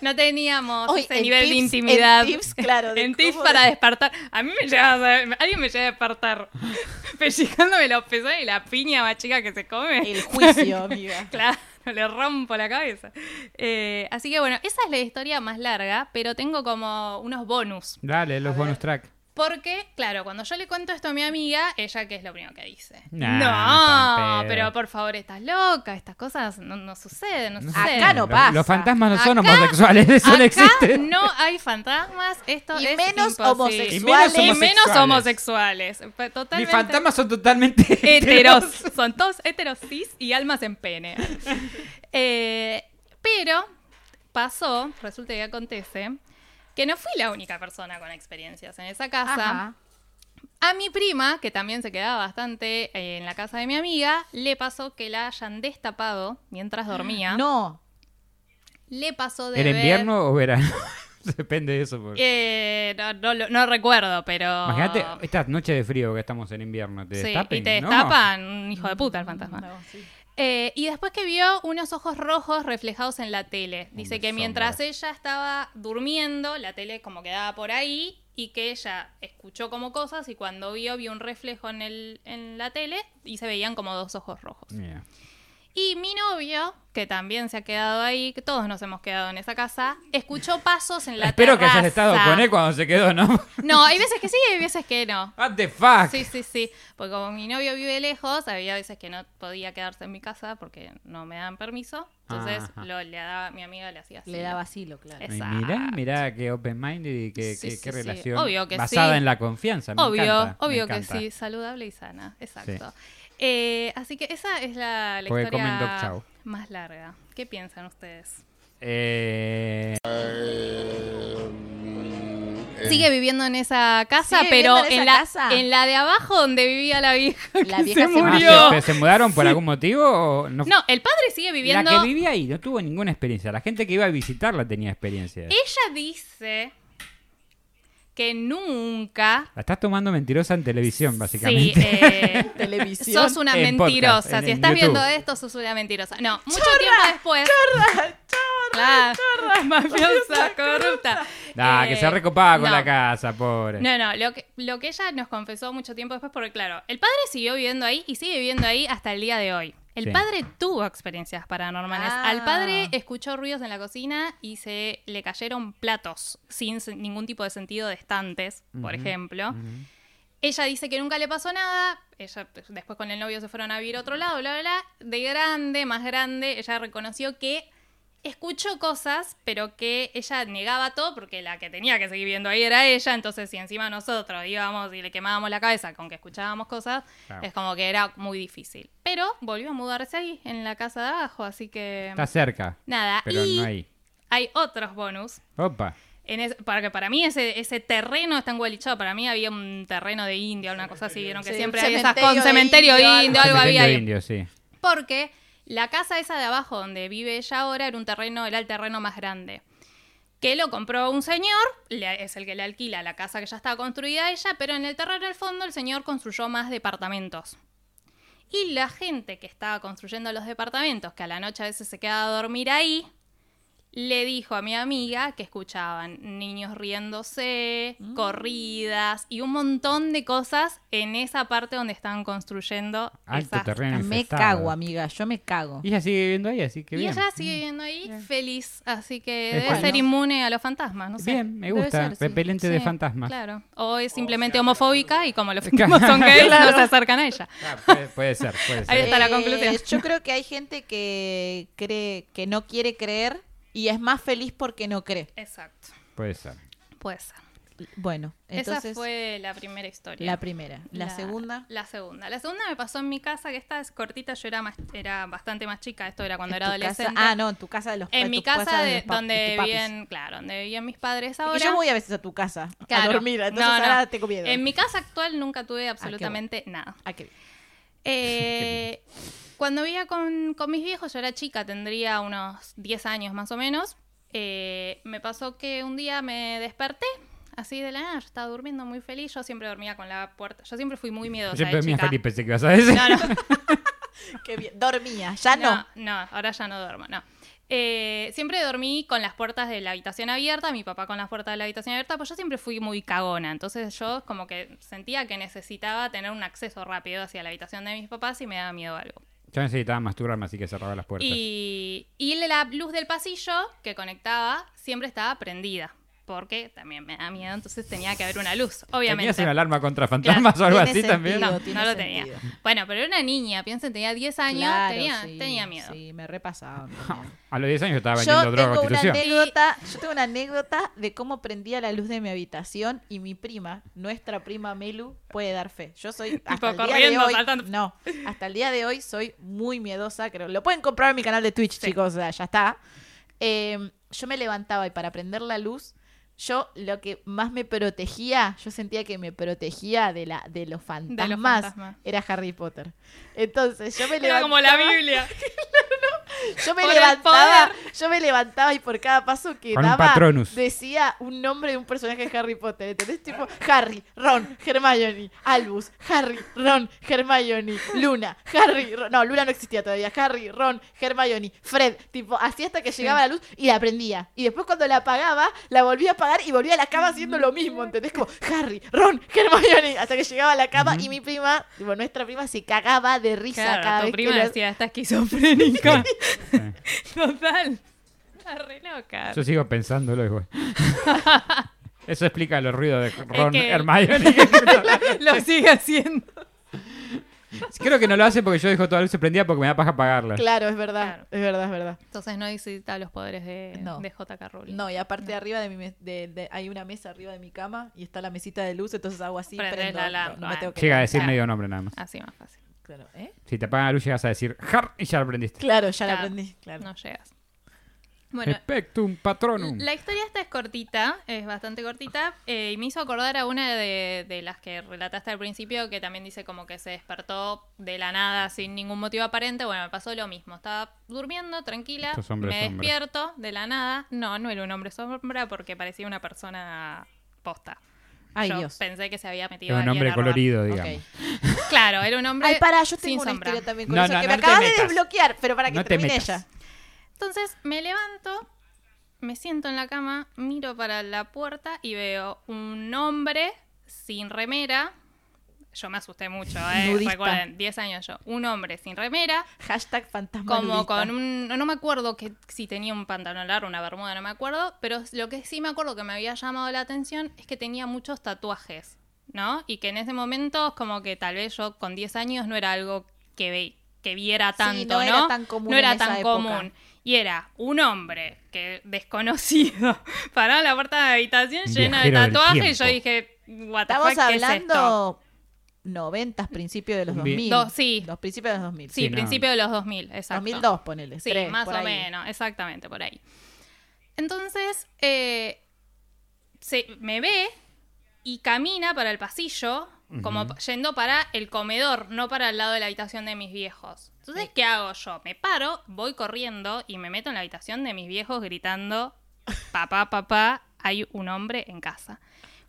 No, teníamos Hoy, ese nivel de intimidad. en tips, claro, de En tips para despertar. A mí me llega a saber- alguien me llega a despertar pellizcándome los pezones y la piña más chica que se come. El juicio, amiga. Claro, le rompo la cabeza. Eh, así que bueno, esa es la historia más larga, pero tengo como unos bonus. Dale, los bonus track. Porque, claro, cuando yo le cuento esto a mi amiga, ella, ¿qué es lo primero que dice? Nah, no, pero por favor, estás loca, estas cosas no, no suceden, no, No suceden. Acá no Los- pasa. Los fantasmas no son homosexuales, eso no Acá existe. no hay fantasmas, esto Y es menos imposible. homosexuales. Y menos Y menos homosexuales. homosexuales. Pues, Mis fantasmas son totalmente heteros. Son todos heteros cis y almas en pene. Eh, pero pasó, resulta que acontece, que no fui la única persona con experiencias en esa casa. Ajá. A mi prima, que también se quedaba bastante eh, en la casa de mi amiga, le pasó que la hayan destapado mientras dormía. No. Le pasó de ¿Era ver- invierno o verano? Depende de eso. porque- Eh, no, no lo- no recuerdo, pero... Imagínate esta noche de frío que estamos en invierno. ¿Te Sí, destapen? y te No. destapan, un hijo de puta el fantasma. No, sí. Eh, y después que vio unos ojos rojos reflejados en la tele. Dice que mientras ella estaba durmiendo, la tele como quedaba por ahí y que ella escuchó como cosas y cuando vio, vio un reflejo en, el, en la tele y se veían como dos ojos rojos. Y mi novio, que también se ha quedado ahí, que todos nos hemos quedado en esa casa, escuchó pasos en la Espero que hayas estado con él cuando se quedó, ¿no? No, hay veces que sí y hay veces que no. What the fuck? Sí, sí, sí. Porque como mi novio vive lejos, había veces que no podía quedarse en mi casa porque no me daban permiso. Entonces, Ajá. lo, le daba, mi amiga le hacía así. Le da vacilo, claro. Exacto. Mirá, mirá qué open minded y qué, Sí, qué- sí, qué sí. relación Obvio que basada sí. en la confianza. Me Obvio, encanta, me obvio que sí, saludable y sana, exacto. Eh, así que esa es la, la historia comen dog chow. más larga. ¿Qué piensan ustedes? Eh, Sigue viviendo en esa casa, ¿Sigue pero viviendo en en, esa la, casa? en la de abajo donde vivía la vieja. La vieja se ah, murió. ¿se, pero se mudaron por algún motivo o no? No, el padre sigue viviendo. La que vivía ahí no tuvo ninguna experiencia. La gente que iba a visitarla tenía experiencia. Ella dice que nunca. La estás tomando mentirosa en televisión, Sí, básicamente. eh, Televisión. sos una En mentirosa. podcast, en- si en estás YouTube. viendo esto, sos una mentirosa. No, mucho tiempo después. Claro, mafiosa, corrupta. Ah, que Eh, se recopaba con no. la casa, pobre. No, no, lo que, lo que ella nos confesó mucho tiempo después, porque claro, el padre siguió viviendo ahí y sigue viviendo ahí hasta el día de hoy. El Sí. padre tuvo experiencias paranormales. Ah. Al padre escuchó ruidos en la cocina y se le cayeron platos sin ningún tipo de sentido de estantes, por ejemplo. Ella dice que nunca le pasó nada. Ella después con el novio se fueron a vivir a otro lado, bla, bla, bla. De grande, más grande, ella reconoció que escuchó cosas, pero que ella negaba todo porque la que tenía que seguir viendo ahí era ella. Entonces, si encima nosotros íbamos y le quemábamos la cabeza con que escuchábamos cosas, Claro. es como que era muy difícil. Pero volvió a mudarse ahí, en la casa de abajo, así que. Está cerca, Nada. pero y no ahí. hay otros bonus. Opa. En es- para que para mí ese, ese terreno está engualichado. Para mí había un terreno de indio, una cosa así. Vieron que Sí, siempre hay esas con cementerio indio, indio, algo. había Cementerio ahí. indio, sí. Porque la casa esa de abajo donde vive ella ahora era un terreno, era el terreno más grande. Que lo compró un señor, es el que le alquila la casa que ya estaba construida ella, pero en el terreno al fondo el señor construyó más departamentos. Y la gente que estaba construyendo los departamentos, que a la noche a veces se quedaba a dormir ahí, le dijo a mi amiga que escuchaban niños riéndose, corridas y un montón de cosas en esa parte donde estaban construyendo Alto esas terreno Me infestado. cago, amiga, yo me cago. Y ella sigue viviendo ahí, así que Y bien. ella sigue viviendo ahí feliz, así que Es debe bueno. ser inmune a los fantasmas, no sé. Bien, me Debe gusta. ser, sí. Repelente de Sí, fantasmas. Claro. O es simplemente homofóbica y como los fantasmas son gays, no se acercan a ella. Ah, puede, puede ser, puede ser. Ahí está la Eh, conclusión. Yo creo que hay gente que cree que no quiere creer y es más feliz porque no cree. Exacto. Puede ser. Puede ser. Bueno, entonces Esa fue la primera historia. la primera. La, segunda, La segunda. La segunda me pasó en mi casa, que esta es cortita, yo era más, era bastante más chica, esto era cuando en era casa- adolescente. Ah, no, en tu casa de los En tu mi casa, de, donde vivían, claro, donde vivían mis padres ahora. yo voy a veces a tu casa a dormir, entonces No, no. ahora tengo miedo. En mi casa actual nunca tuve absolutamente nada. Ah, qué bien. Eh, cuando vivía con, con mis viejos, yo era chica, tendría unos 10 años más o menos. eh, me pasó que un día me desperté, así de la nada, yo estaba durmiendo muy feliz. Yo siempre dormía con la puerta. Yo siempre fui muy miedosa. Siempre chica. feliz pensé que ibas a decir. No, no, Qué bien. Dormía, ya no. no, no, ahora ya no duermo, no. Eh, siempre dormí con las puertas de la habitación abierta, mi papá con las puertas de la habitación abierta, pues yo siempre fui muy cagona, entonces yo como que sentía que necesitaba tener un acceso rápido hacia la habitación de mis papás y me daba miedo algo. Yo necesitaba masturbarme, así que cerraba las puertas. Y, y la luz del pasillo que conectaba siempre estaba prendida, porque también me da miedo, entonces tenía que haber una luz, obviamente. ¿Tenías una alarma contra fantasmas o algo así también? No, no lo sentido. tenía. Bueno, pero era una niña, piensen, tenía 10 años, Claro, tenía, sí, tenía miedo. Sí, me repasaban. A los 10 años yo estaba Yo vendiendo droga tengo una anécdota, yo tengo una anécdota de cómo prendía la luz de mi habitación y mi prima, nuestra prima Melu, puede dar fe. Yo soy hasta el día de hoy, saltando. no, hasta el día de hoy soy muy miedosa, creo. Lo pueden comprar en mi canal de Twitch, Sí. chicos, o sea, ya está. Eh, yo me levantaba y para prender la luz, yo lo que más me protegía, yo sentía que me protegía de la de los fantasmas, fantasmas. era Harry Potter. Entonces, yo me Era levantaba como la Biblia. yo me Por levantaba, yo me levantaba y por cada paso que Con daba decía un nombre de un personaje de Harry Potter, ¿entendés? Tipo Harry, Ron, Hermione, Albus, Harry, Ron, Hermione, Luna, Harry, Ron, no, Luna no existía todavía, Harry, Ron, Hermione, Fred, tipo, así hasta que llegaba la luz y la prendía. Y después cuando la apagaba, la volvía a apagar y volvía a la cama haciendo lo mismo, ¿entendés? Como Harry, Ron, Hermione, hasta que llegaba a la cama y mi prima, tipo, nuestra prima se cagaba de risa cada Claro, tu vez prima que decía, está esquizofrénica. Total. Está re loca. Yo sigo pensándolo igual. Eso explica los ruidos de Ron que- Hermione. Lo sigue haciendo. Creo que no lo hace porque yo dejo toda la luz prendida porque me da paja apagarla. Claro, es verdad, Claro. es verdad, es verdad. Entonces no necesita los poderes de, No. de JK Rowling. No, y aparte arriba de mi de, de- hay una mesa arriba de mi cama y está la mesita de luz, entonces hago así, Prendés prendo, la no- lámpara. no me tengo que Llega a decir medio nombre nada más. Así más fácil. Claro, ¿eh? Si te apagan la luz llegas a decir Har y ya lo prendiste. Claro, ya la aprendí, claro. No llegas. Bueno, Spectrum Patronum. la historia esta es cortita, es bastante cortita, eh, y me hizo acordar a una de, de las que relataste al principio, que también dice como que se despertó de la nada sin ningún motivo aparente. Bueno, me pasó lo mismo. Estaba durmiendo, tranquila, me sombra. despierto de la nada. No, no era un hombre sombra porque parecía una persona posta. Ay, Yo Dios. pensé que se había metido Era un hombre colorido, digamos. Claro, era un hombre Ay, para, yo sin tengo una sombra. historia también con No, eso no, que no me acabas de desbloquear, pero para que No te termine ella. Entonces me levanto, me siento en la cama, miro para la puerta y veo un hombre sin remera, yo me asusté mucho, ¿eh? Nudista. Recuerden, 10 años yo. Un hombre sin remera, Hashtag fantasma como nudista. con un. No me acuerdo que si tenía un pantalón largo, una bermuda, no me acuerdo. Pero lo que sí me acuerdo que me había llamado la atención es que tenía muchos tatuajes, ¿no? Y que en ese momento, como que tal vez yo con 10 años no era algo que, ve, que viera tanto, no era tan común No en era esa tan época. común. Y era un hombre que desconocido parado en la puerta de la habitación llena de tatuajes. Y yo dije, what the Estamos fuck, ¿qué es esto? hablando noventas, principios de los Un vi- 2000. Do- sí. Los principios de los 2000. Sí, Sí, no. principio de los 2000, exacto. 2002, ponele. Sí, más o ahí. menos, exactamente, por ahí. Entonces, eh, se, me ve y camina para el pasillo, como yendo para el comedor, no para el lado de la habitación de mis viejos. Entonces, ¿qué hago yo? Me paro, voy corriendo y me meto en la habitación de mis viejos gritando, papá, papá, hay un hombre en casa.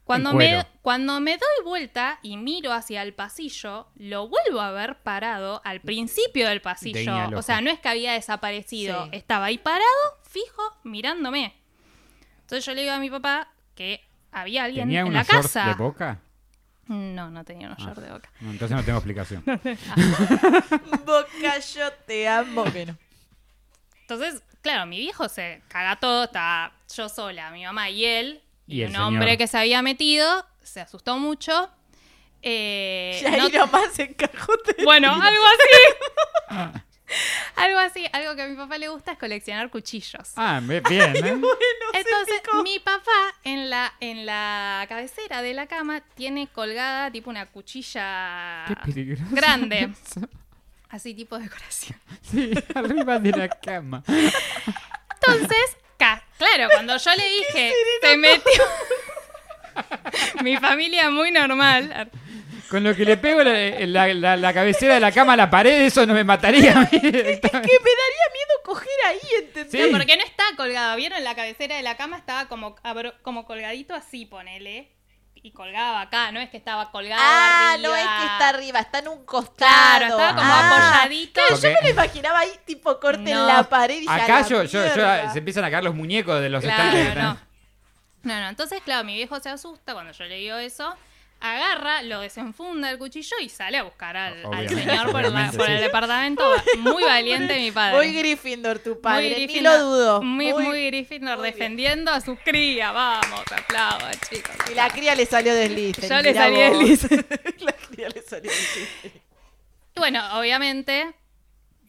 Cuando me, cuando me doy vuelta y miro hacia el pasillo, lo vuelvo a ver parado al principio del pasillo. O sea, no es que había desaparecido, Sí. estaba ahí parado, fijo, mirándome. Entonces yo le digo a mi papá que había alguien ¿Tenía en una la casa. de boca? No, no tenía unos Ah. shorts de boca. No, entonces no tengo explicación. Boca, yo te amo. Bueno, Entonces, claro, mi viejo se caga todo, estaba yo sola, mi mamá y él, y, Y el un señor. hombre que se había metido, se asustó mucho. Eh, y ahí no- nomás encajó. Bueno, algo así. algo así, algo que a mi papá le gusta es coleccionar cuchillos. Ah, bien, ¿eh? Entonces, mi papá en la, en la cabecera de la cama tiene colgada tipo una cuchilla Qué grande, así tipo decoración. Sí, arriba de la cama. Entonces, ca- claro, cuando yo le dije, se metió. Mi familia muy normal. Con lo que le pego la, la- la- la cabecera de la cama a la pared, eso no me mataría a mí. Que me daría miedo coger ahí, ¿entendés? Sí. No, porque no está colgado. ¿Vieron? La cabecera de la cama estaba como, abro- como colgadito así, ponele. Y colgaba acá, no es que estaba colgado Ah, arriba. no es que está arriba, está en un costado. Claro, estaba como Ah, apoyadito. Claro, yo me lo imaginaba ahí, tipo corte No. en la pared y ya Acá la yo, yo, yo- se empiezan a caer los muñecos de los Claro, estantes. no. No, no. Entonces, claro, mi viejo se asusta cuando yo le digo eso. Agarra, lo desenfunda el cuchillo y sale a buscar al, señor por, la- obviamente, por el departamento. Muy valiente mi padre. Muy Gryffindor tu padre, Muy ni lo dudo. Muy, Muy- muy Gryffindor muy defendiendo a su cría. Vamos, aplaudan, chicos. Y la cría le salió de Slytherin. Yo le salí de vos. Slytherin. la cría le salió de Slytherin. Y bueno, obviamente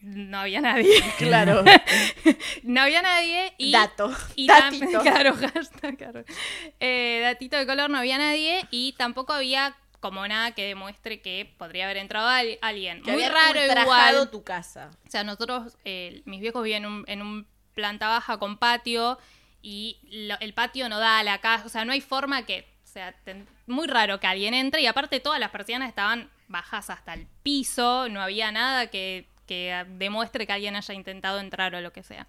no había nadie. Claro. No había nadie y... Dato. Y Datito. claro, hashtag, claro. Eh, datito de color, no había nadie y tampoco había como nada que demuestre que podría haber entrado al- alguien. Que Muy había raro igual. tu casa. O sea, nosotros, eh, mis viejos viven en un, en un planta baja con patio y lo- el patio no da a la casa, o sea, no hay forma que, o sea, ten- muy raro que alguien entre y aparte todas las persianas estaban bajas hasta el piso, no había nada que, que demuestre que alguien haya intentado entrar o lo que sea.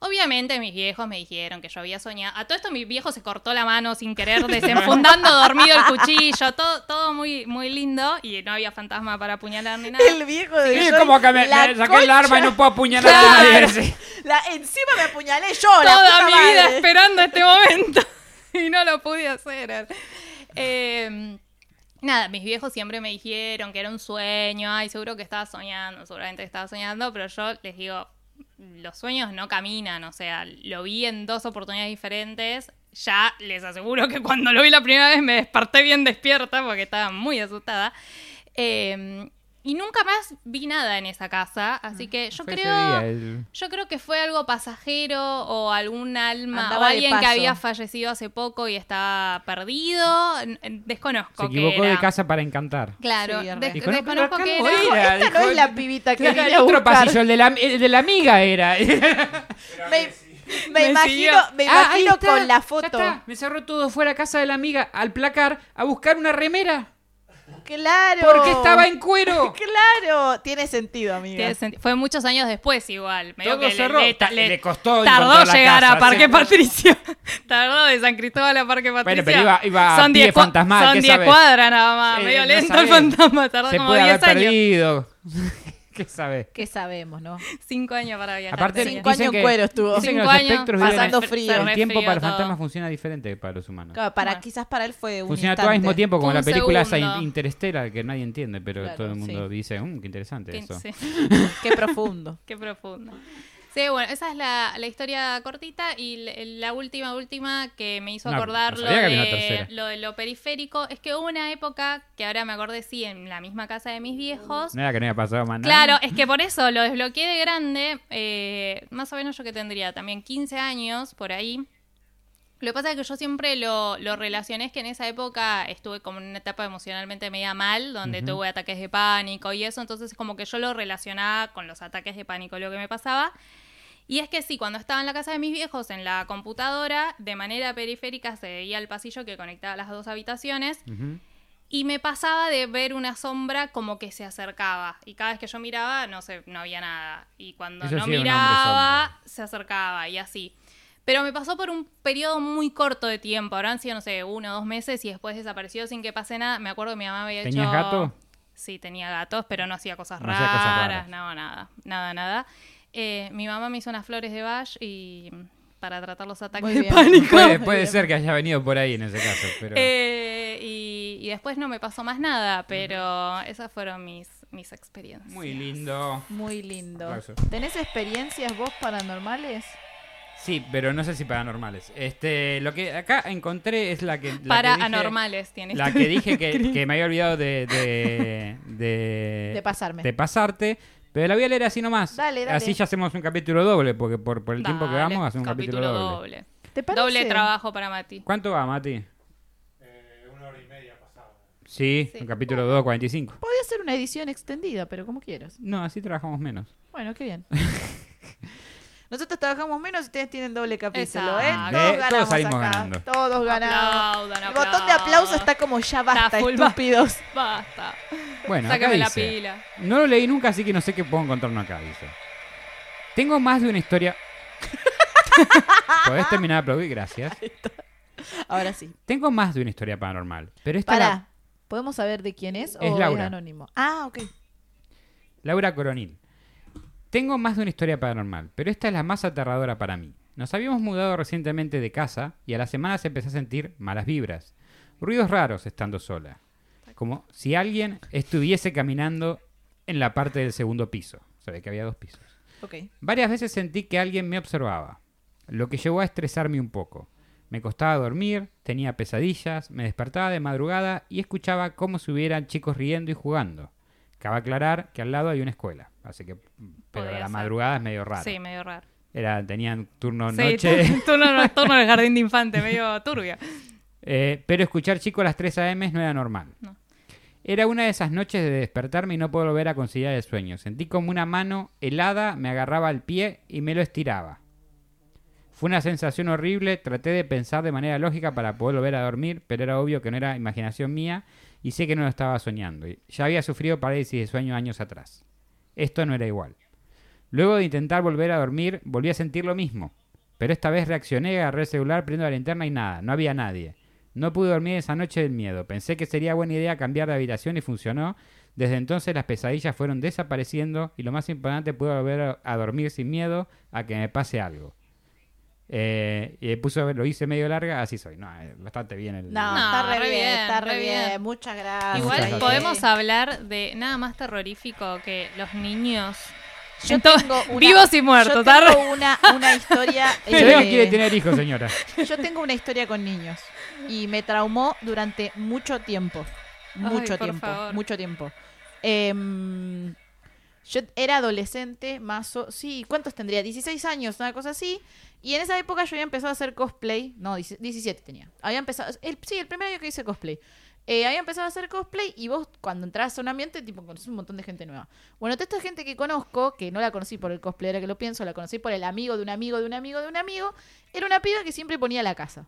Obviamente mis viejos me dijeron que yo había soñado. A todo esto mi viejo se cortó la mano sin querer, desenfundando dormido el cuchillo, todo, todo muy, muy lindo y no había fantasma para apuñalar ni nada. El viejo de Sí, Joy, como que me, la me saqué el arma y no puedo apuñalar a Claro. nadie. sí. La, encima me apuñalé yo, la toda puta mi vida esperando este momento y no lo pude hacer. Eh, nada, mis viejos siempre me dijeron que era un sueño, ay, seguro que estaba soñando, seguramente estaba soñando, pero yo les digo, los sueños no caminan, o sea, lo vi en dos oportunidades diferentes. Ya les aseguro que cuando lo vi la primera vez me desperté bien despierta porque estaba muy asustada. Eh, y nunca más vi nada en esa casa, así que yo Fue creo... el- Yo creo que fue algo pasajero o algún alma Andaba o alguien que había fallecido hace poco y estaba perdido. Desconozco. Se equivocó era. de casa para encantar. Claro, Sí, re. des- Dijo, no, pero desconozco no era. era. Esta no es la pibita que vine el a otro pasillo, el de la, el de la amiga era. Me, me Me imagino, me Ah, imagino está, con la foto. Me cerró todo, fue a la casa de la amiga al placar a buscar una remera. Claro. Porque estaba en cuero. Claro, tiene sentido, amiga. Tiene senti- Fue muchos años después igual. Medio Todo que le- cerró. le, le costó Tardó llegar casa, a Parque sí. Patricio. Tardó de San Cristóbal a Parque Patricio. pero iba- iba a son pie 10 cua- fantasmal, Son ¿qué 10 sabes? cuadras nada más. Eh, medio no lento sabés. el fantasma. Tardó Se como puede 10 haber años. perdido. ¿Qué sabes? ¿Qué sabemos, no? Cinco años para viajar. Aparte. Cinco años en cuero estuvo. dicen que Cinco los años espectros pasando frío. El tiempo para todo. fantasmas funciona diferente que para los humanos. Claro, para, Bueno. quizás para él fue un Funciona todo al mismo tiempo, como Un la película esa segundo. in- Interstellar, que nadie entiende, pero Claro, todo el mundo sí. dice, "Mm, qué interesante Qué- eso. sí, Qué profundo. qué profundo. Sí, bueno, esa es la, la historia cortita y la última, última que me hizo No, acordar no lo, de, lo de lo periférico. Es que hubo una época que ahora me acordé, sí, en la misma casa de mis viejos. No era que no había pasado más nada. Claro, es que por eso lo desbloqueé de grande. eh, más o menos yo que tendría también 15 años por ahí. Lo que pasa es que yo siempre lo, lo relacioné es que en esa época estuve como en una etapa emocionalmente media mal, donde tuve ataques de pánico y eso, entonces como que yo lo relacionaba con los ataques de pánico, lo que me pasaba. Y es que sí, cuando estaba en la casa de mis viejos, en la computadora, de manera periférica se veía el pasillo que conectaba las dos habitaciones. Y me pasaba de ver una sombra como que se acercaba. Y cada vez que yo miraba, no sé, no había nada. Y cuando Eso no sí miraba, se acercaba y así. Pero me pasó por un periodo muy corto de tiempo. Habrán sido, no sé, uno o dos meses y después desapareció sin que pase nada. Me acuerdo que mi mamá había ¿Tenías hecho... gato? Sí, tenía gatos, pero no hacía cosas No hacía cosas raras. raras. No, nada. Nada, nada. Eh, mi mamá me hizo unas flores de Bach y para tratar los ataques de pánico. Puede, ser que haya venido por ahí en ese caso, pero... Eh, y, y después no me pasó más nada, pero esas fueron mis, mis experiencias. Muy lindo. Muy lindo. Aplauso. ¿Tenés experiencias vos paranormales? Sí, pero no sé si paranormales. Este, lo que acá encontré es la que... La Para que dije- anormales tiene La que dije que, que me había olvidado de... De, de, De pasarme. de pasarte. Pero la voy a leer así nomás. Dale, dale. Así ya hacemos un capítulo doble, porque por, por el tiempo que vamos, hacemos un capítulo, doble. ¿Te parece? Doble trabajo para Mati. ¿Cuánto va, Mati? Eh, una hora y media pasada. Sí, Sí. un capítulo 2.45. Podría ser una edición extendida, pero como quieras. No, así trabajamos menos. Bueno, qué bien. Nosotros trabajamos menos y ustedes tienen doble capítulo, ¿eh? Exacto. Todos Eh, todos ganamos salimos acá. ganando. Todos ganamos. Aplaudan, El botón de aplauso está como ya basta, full estúpidos. Basta. Bueno, acá Sácame la dice, pila. No lo leí nunca, así que no sé qué puedo encontrarnos acá, dice. Tengo más de una historia... Podés terminar de aplaudir, gracias. Ahora sí. Tengo más de una historia paranormal, pero esta Pará. la- ¿Podemos saber de quién es, Es o Laura. es anónimo? Ah, ok. Laura Coronil. Tengo más de una historia paranormal, pero esta es la más aterradora para mí. Nos habíamos mudado recientemente de casa y a las semanas empecé a sentir malas vibras, ruidos raros estando sola, como si alguien estuviese caminando en la parte del segundo piso. Se ve que había dos pisos. Varias veces sentí que alguien me observaba, lo que llevó a estresarme un poco. Me costaba dormir, tenía pesadillas, me despertaba de madrugada y escuchaba como si hubieran chicos riendo y jugando. Cabe aclarar que al lado hay una escuela, así que pero Podría la ser. madrugada es medio raro. Sí, medio raro. Era, tenían turno Sí, noche, tu- turno nocturno del jardín de infante, medio turbio. eh, pero escuchar chicos a las 3 a.m. no era normal. No. Era una de esas noches de despertarme y no poder volver a conciliar el sueño. Sentí como una mano helada me agarraba al pie y me lo estiraba. Fue una sensación horrible, traté de pensar de manera lógica para poder volver a dormir, pero era obvio que no era imaginación mía y sé que no lo estaba soñando. Ya había sufrido parálisis de sueño años atrás. Esto no era igual. Luego de intentar volver a dormir, volví a sentir lo mismo. Pero esta vez reaccioné, agarré el celular, prendo la linterna y nada, no había nadie. No pude dormir esa noche del miedo. Pensé que sería buena idea cambiar de habitación y funcionó. Desde entonces las pesadillas fueron desapareciendo y lo más importante, pude volver a dormir sin miedo a que me pase algo. Eh, y puso, lo hice medio larga, así soy. No, eh, bastante bien el... No, No, está re, re bien, bien, está re re bien. bien. Muchas gracias. Igual gracias. podemos hablar de nada más terrorífico que los niños. Yo En to- tengo una- vivos y muertos, Yo tengo una, una historia. Que eh, quiere tener hijos, señora. Yo tengo una historia con niños y me traumó durante mucho tiempo. Mucho por tiempo, mucho tiempo. Em, yo era adolescente, más o- sí, ¿cuántos tendría? 16 años, una cosa así. Y en esa época yo había empezado a hacer cosplay. No, 17 tenía. Había empezado, el, sí, el primer año que hice cosplay. Eh, había empezado a hacer cosplay y vos cuando entras a un ambiente, tipo, conoces un montón de gente nueva. Bueno, toda esta gente que conozco, que no la conocí por el cosplay, ahora que lo pienso, la conocí por el amigo de un amigo de un amigo de un amigo, era una piba que siempre ponía la casa.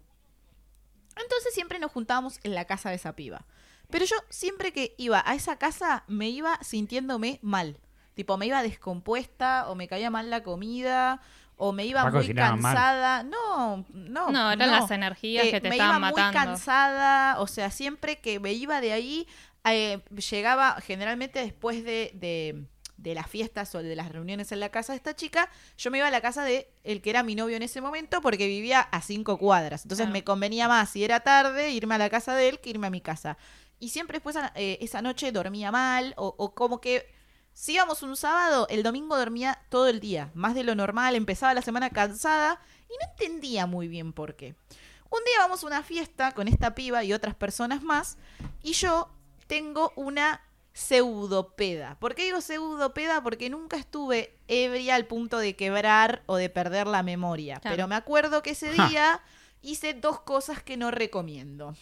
Entonces siempre nos juntábamos en la casa de esa piba. Pero yo siempre que iba a esa casa me iba sintiéndome mal. Tipo, me iba descompuesta o me caía mal la comida o me iba muy mal. cansada. No, no. No, eran las energías Eh, que te me estaban iba muy cansada, o sea, siempre que me iba de ahí, eh, llegaba generalmente después de, de, de las fiestas o de las reuniones en la casa de esta chica, yo me iba a la casa de el que era mi novio en ese momento porque vivía a cinco cuadras. Entonces Claro. me convenía más, si era tarde, irme a la casa de él que irme a mi casa. Y siempre después eh, esa noche dormía mal o, o como que si íbamos un sábado, el domingo dormía todo el día, más de lo normal, empezaba la semana cansada y no entendía muy bien por qué. Un día vamos a una fiesta con esta piba y otras personas más y yo tengo una pseudopeda. ¿Por qué digo pseudopeda? Porque nunca estuve ebria al punto de quebrar o de perder la memoria. Claro. Pero me acuerdo que ese día hice dos cosas que no recomiendo.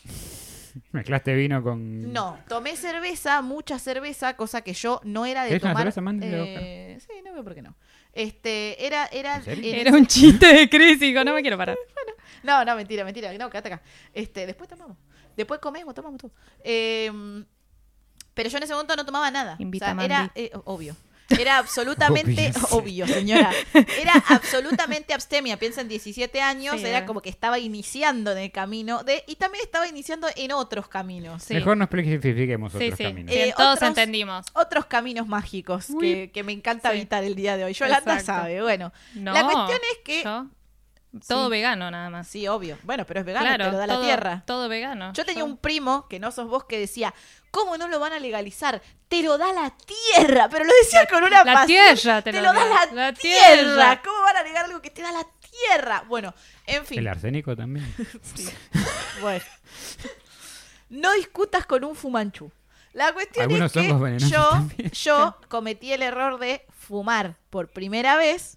Mezclaste vino con. No, tomé cerveza, mucha cerveza, cosa que yo no era de ¿Querés una tomar. cerveza, eh, sí, no veo por qué no. Este, era, era. Era un chiste de Crísico, no me quiero parar. No, no, mentira, mentira. No, quédate acá. Este, después tomamos. Después comemos, tomamos todo. Eh, pero yo en ese momento no tomaba nada. Invita O sea, a era eh, obvio. Era absolutamente Obvio. obvio, señora. Era absolutamente abstemia. Piensa en 17 años, Sí, era eh. como que estaba iniciando en el camino de y también estaba iniciando en otros caminos. Sí. Mejor no especifiquemos otros sí. caminos. Sí, Eh, todos otros- entendimos. Otros caminos mágicos que, que me encanta Sí. habitar el día de hoy. Yolanda Exacto. sabe, bueno. No, La cuestión es que- yo, todo Sí. vegano nada más. Sí, obvio. Bueno, pero es vegano, claro, te lo da todo, la tierra. Todo vegano. Yo tenía un primo, que no sos vos, que decía, ¿cómo no lo van a legalizar? Te lo da la tierra, pero lo decía con una La pasión. tierra te, Te lo lo da da. la, La tierra. tierra. ¿Cómo van a negar algo que te da la tierra? Bueno, en fin. El arsénico también. Sí. Bueno. No discutas con un fumanchú. La cuestión Algunos es que yo, también. yo cometí el error de fumar por primera vez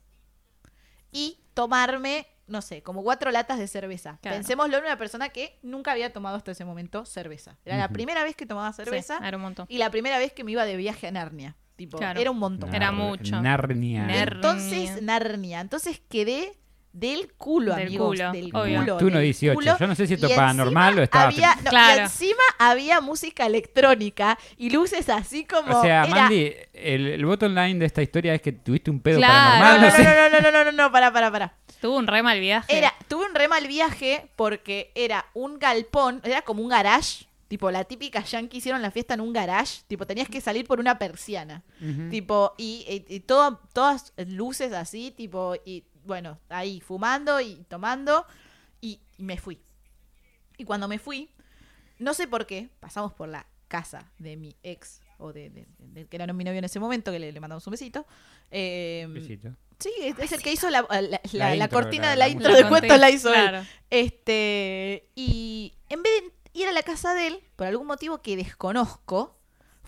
y tomarme, no sé, como cuatro latas de cerveza. Claro. Pensémoslo en una persona que nunca había tomado hasta ese momento cerveza. Era la primera vez que tomaba cerveza Sí, era un montón. y la primera vez que me iba de viaje a Narnia. Tipo, Claro. era un montón. Era mucho. Narnia. Ner- Entonces, Narnia. Entonces quedé del culo, Del amigos. culo, del obvio. culo. Tú no del 18. culo. Yo no sé si esto Y es paranormal encima o estaba. había, no, y Claro. encima había música electrónica y luces así como. O sea, era- Mandy, el, el bottom line de esta historia es que tuviste un pedo Claro. No, paranormal. no, no sé. no, no, no, no, no, no, no, para, para, para. Tuvo un re mal viaje. Era, tuve un re mal viaje porque era un galpón, era como un garage. Tipo, la típica yankee hicieron la fiesta en un garage. Tipo, tenías que salir por una persiana. Ujú. Tipo, y, y- y todo- todas luces así, tipo, y bueno, ahí fumando y tomando, y, y me fui. Y cuando me fui, no sé por qué, pasamos por la casa de mi ex, o de, de- de- que era mi novio en ese momento, que le, le mandamos un besito. Eh, Besito. sí, es, es el que hizo la, la- la- La la intro, cortina la- de la la intro La de conté, cuentos la hizo él. claro. Este, y en vez de ir a la casa de él, por algún motivo que desconozco,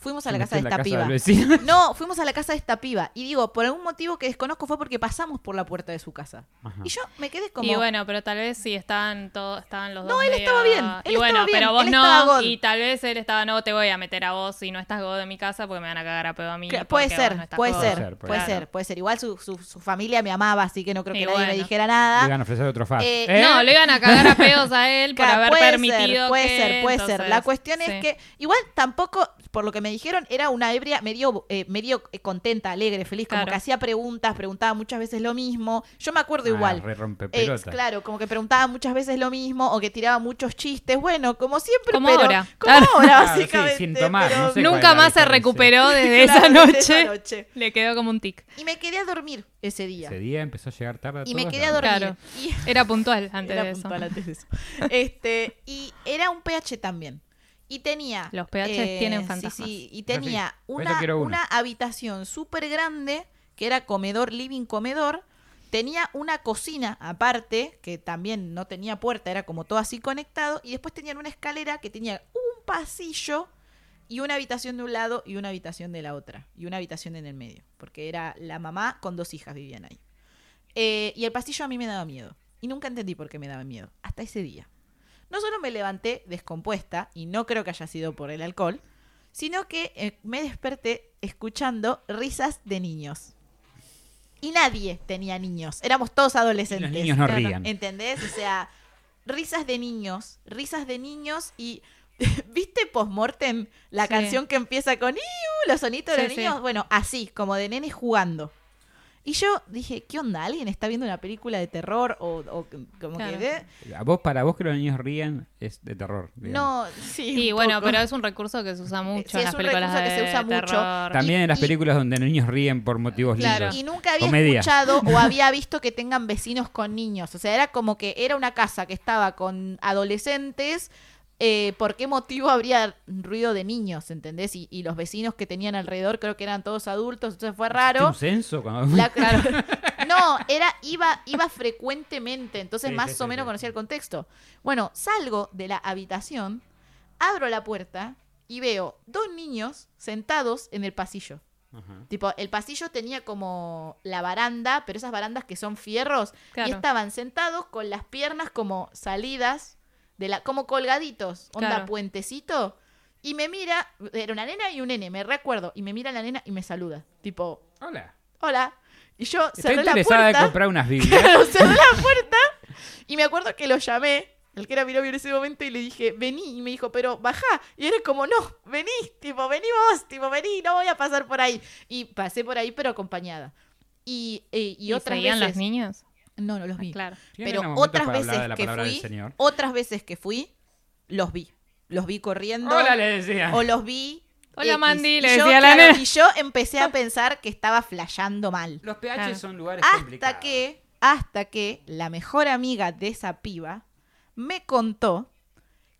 fuimos a la casa de esta piba. No, fuimos a la casa de esta piba. Y digo, por algún motivo que desconozco fue porque pasamos por la puerta de su casa. Ajá. Y yo me quedé como. Y bueno, pero tal vez sí estaban todos, estaban los No, dos. él medio- estaba bien, él y bueno, estaba bien, pero vos él no. Y tal vez él estaba, no te voy a meter a vos si no estás God en mi casa porque me van a cagar a pedo a mí. puede ser, no puede God. ser, Puede puede ser, ser, Claro. puede ser. Igual su, su, su familia me amaba, así que no creo que Y nadie me dijera Le nada. iban a ofrecer otro fast. Eh, ¿Eh? No, le iban a cagar a pedos a él por Claro, haber puede permitido ser, puede que, ser, puede ser. La cuestión es que igual tampoco, por lo que me dijeron, era una ebria medio, eh, medio eh, contenta, alegre, feliz, como Claro. que hacía preguntas, preguntaba muchas veces lo mismo. Yo me acuerdo Ah, igual. re rompe Eh, pelota. claro, como que preguntaba muchas veces lo mismo o que tiraba muchos chistes. Bueno, como siempre, Como pero ahora. como Claro. ahora, Claro, sí, básicamente. sin tomar, pero- no sé cuál es Nunca más se recuperó desde Claro, esa desde noche. esa noche. Le quedó como un tic. Y me quedé a dormir ese día. Ese día empezó a llegar tarde a Y me quedé a dormir. Claro. Y Era puntual antes era de eso. puntual antes de eso. Este, y era un PH también. Y tenía. Los PH tienen sí, fantasmas. Sí, y Ah, sí. tenía una, una habitación súper grande, que era comedor, living, comedor. Tenía una cocina aparte, que también no tenía puerta, era como todo así conectado. Y después tenían una escalera que tenía un pasillo y una habitación de un lado y una habitación de la otra. Y una habitación en el medio. Porque era la mamá con dos hijas vivían ahí. Eh, y el pasillo a mí me daba miedo. Y nunca entendí por qué me daba miedo. Hasta ese día. No solo me levanté descompuesta, y no creo que haya sido por el alcohol, sino que eh, me desperté escuchando risas de niños. Y nadie tenía niños. Éramos todos Y adolescentes. los niños no Claro. rían. ¿Entendés? O sea, risas de niños, risas de niños y ¿viste postmortem la Sí. canción que empieza con "Iu", los sonitos de Sí, los sí. niños? Bueno, así, como de nenes jugando. Y yo dije, ¿qué onda? ¿Alguien está viendo una película de terror? O, o como Claro. que... ¿eh? A vos, para vos que los niños ríen es de terror. digamos. No, sí. Sí, bueno, poco. pero es un recurso que se usa mucho Sí, en es las un películas recurso que se usa mucho. También en las y- películas donde los niños ríen por motivos Claro. lindos. Y nunca había Comedia. escuchado o había visto que tengan vecinos con niños. O sea, era como que era una casa que estaba con adolescentes. Eh, ¿Por qué motivo habría ruido de niños? ¿Entendés? Y, y los vecinos que tenían alrededor creo que eran todos adultos. Entonces fue ¿Hiciste raro. un censo? Cuando... La- no, era, iba, iba frecuentemente, entonces Sí, más sí, o sí, menos sí. conocía el contexto. Bueno, salgo de la habitación, abro la puerta y veo dos niños sentados en el pasillo. Ajá. Tipo, el pasillo tenía como la baranda, pero esas barandas que son fierros, Claro. y estaban sentados con las piernas como salidas, de la, como colgaditos, onda Claro. puentecito. Y me mira, era una nena y un nene, me recuerdo, y me mira la nena y me saluda. Tipo, Hola. hola. Y yo Estoy cerré la interesada puerta. de comprar unas Biblias. Claro, cerré la puerta y me acuerdo que lo llamé, el que era mi novio en ese momento, y le dije, vení. Y me dijo, pero baja. Y era como, no, vení, tipo, vení vos, tipo, vení, no voy a pasar por ahí. Y pasé por ahí, pero acompañada. Y, eh, y, ¿Y otras veces. los niños? No, no los vi. Claro. ¿Tienen Pero otras veces que fui, otras veces que fui, los vi. Los vi corriendo. Hola, le decía. O los vi. Hola, X. Mandy, Y le yo, decía la claro. Y yo empecé a pensar que estaba flasheando mal. Los PH Claro. son lugares Hasta complicados. que, hasta que la mejor amiga de esa piba me contó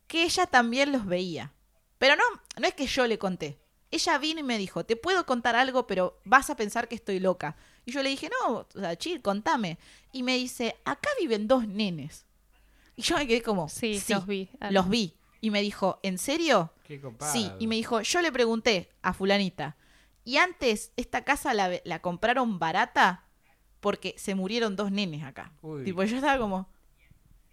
que ella también los veía. Pero no, no es que yo le conté. Ella vino y me dijo, te puedo contar algo, pero vas a pensar que estoy loca. Y yo le dije, no, o sea, chill, contame. Y me dice, acá viven dos nenes. Y yo me quedé como, Sí, los vi. Los vi. Y me dijo, ¿en serio? Qué. Sí, y me dijo, yo le pregunté a fulanita, ¿y antes esta casa la, la compraron barata? Porque se murieron dos nenes acá. Uy. Tipo, yo estaba como,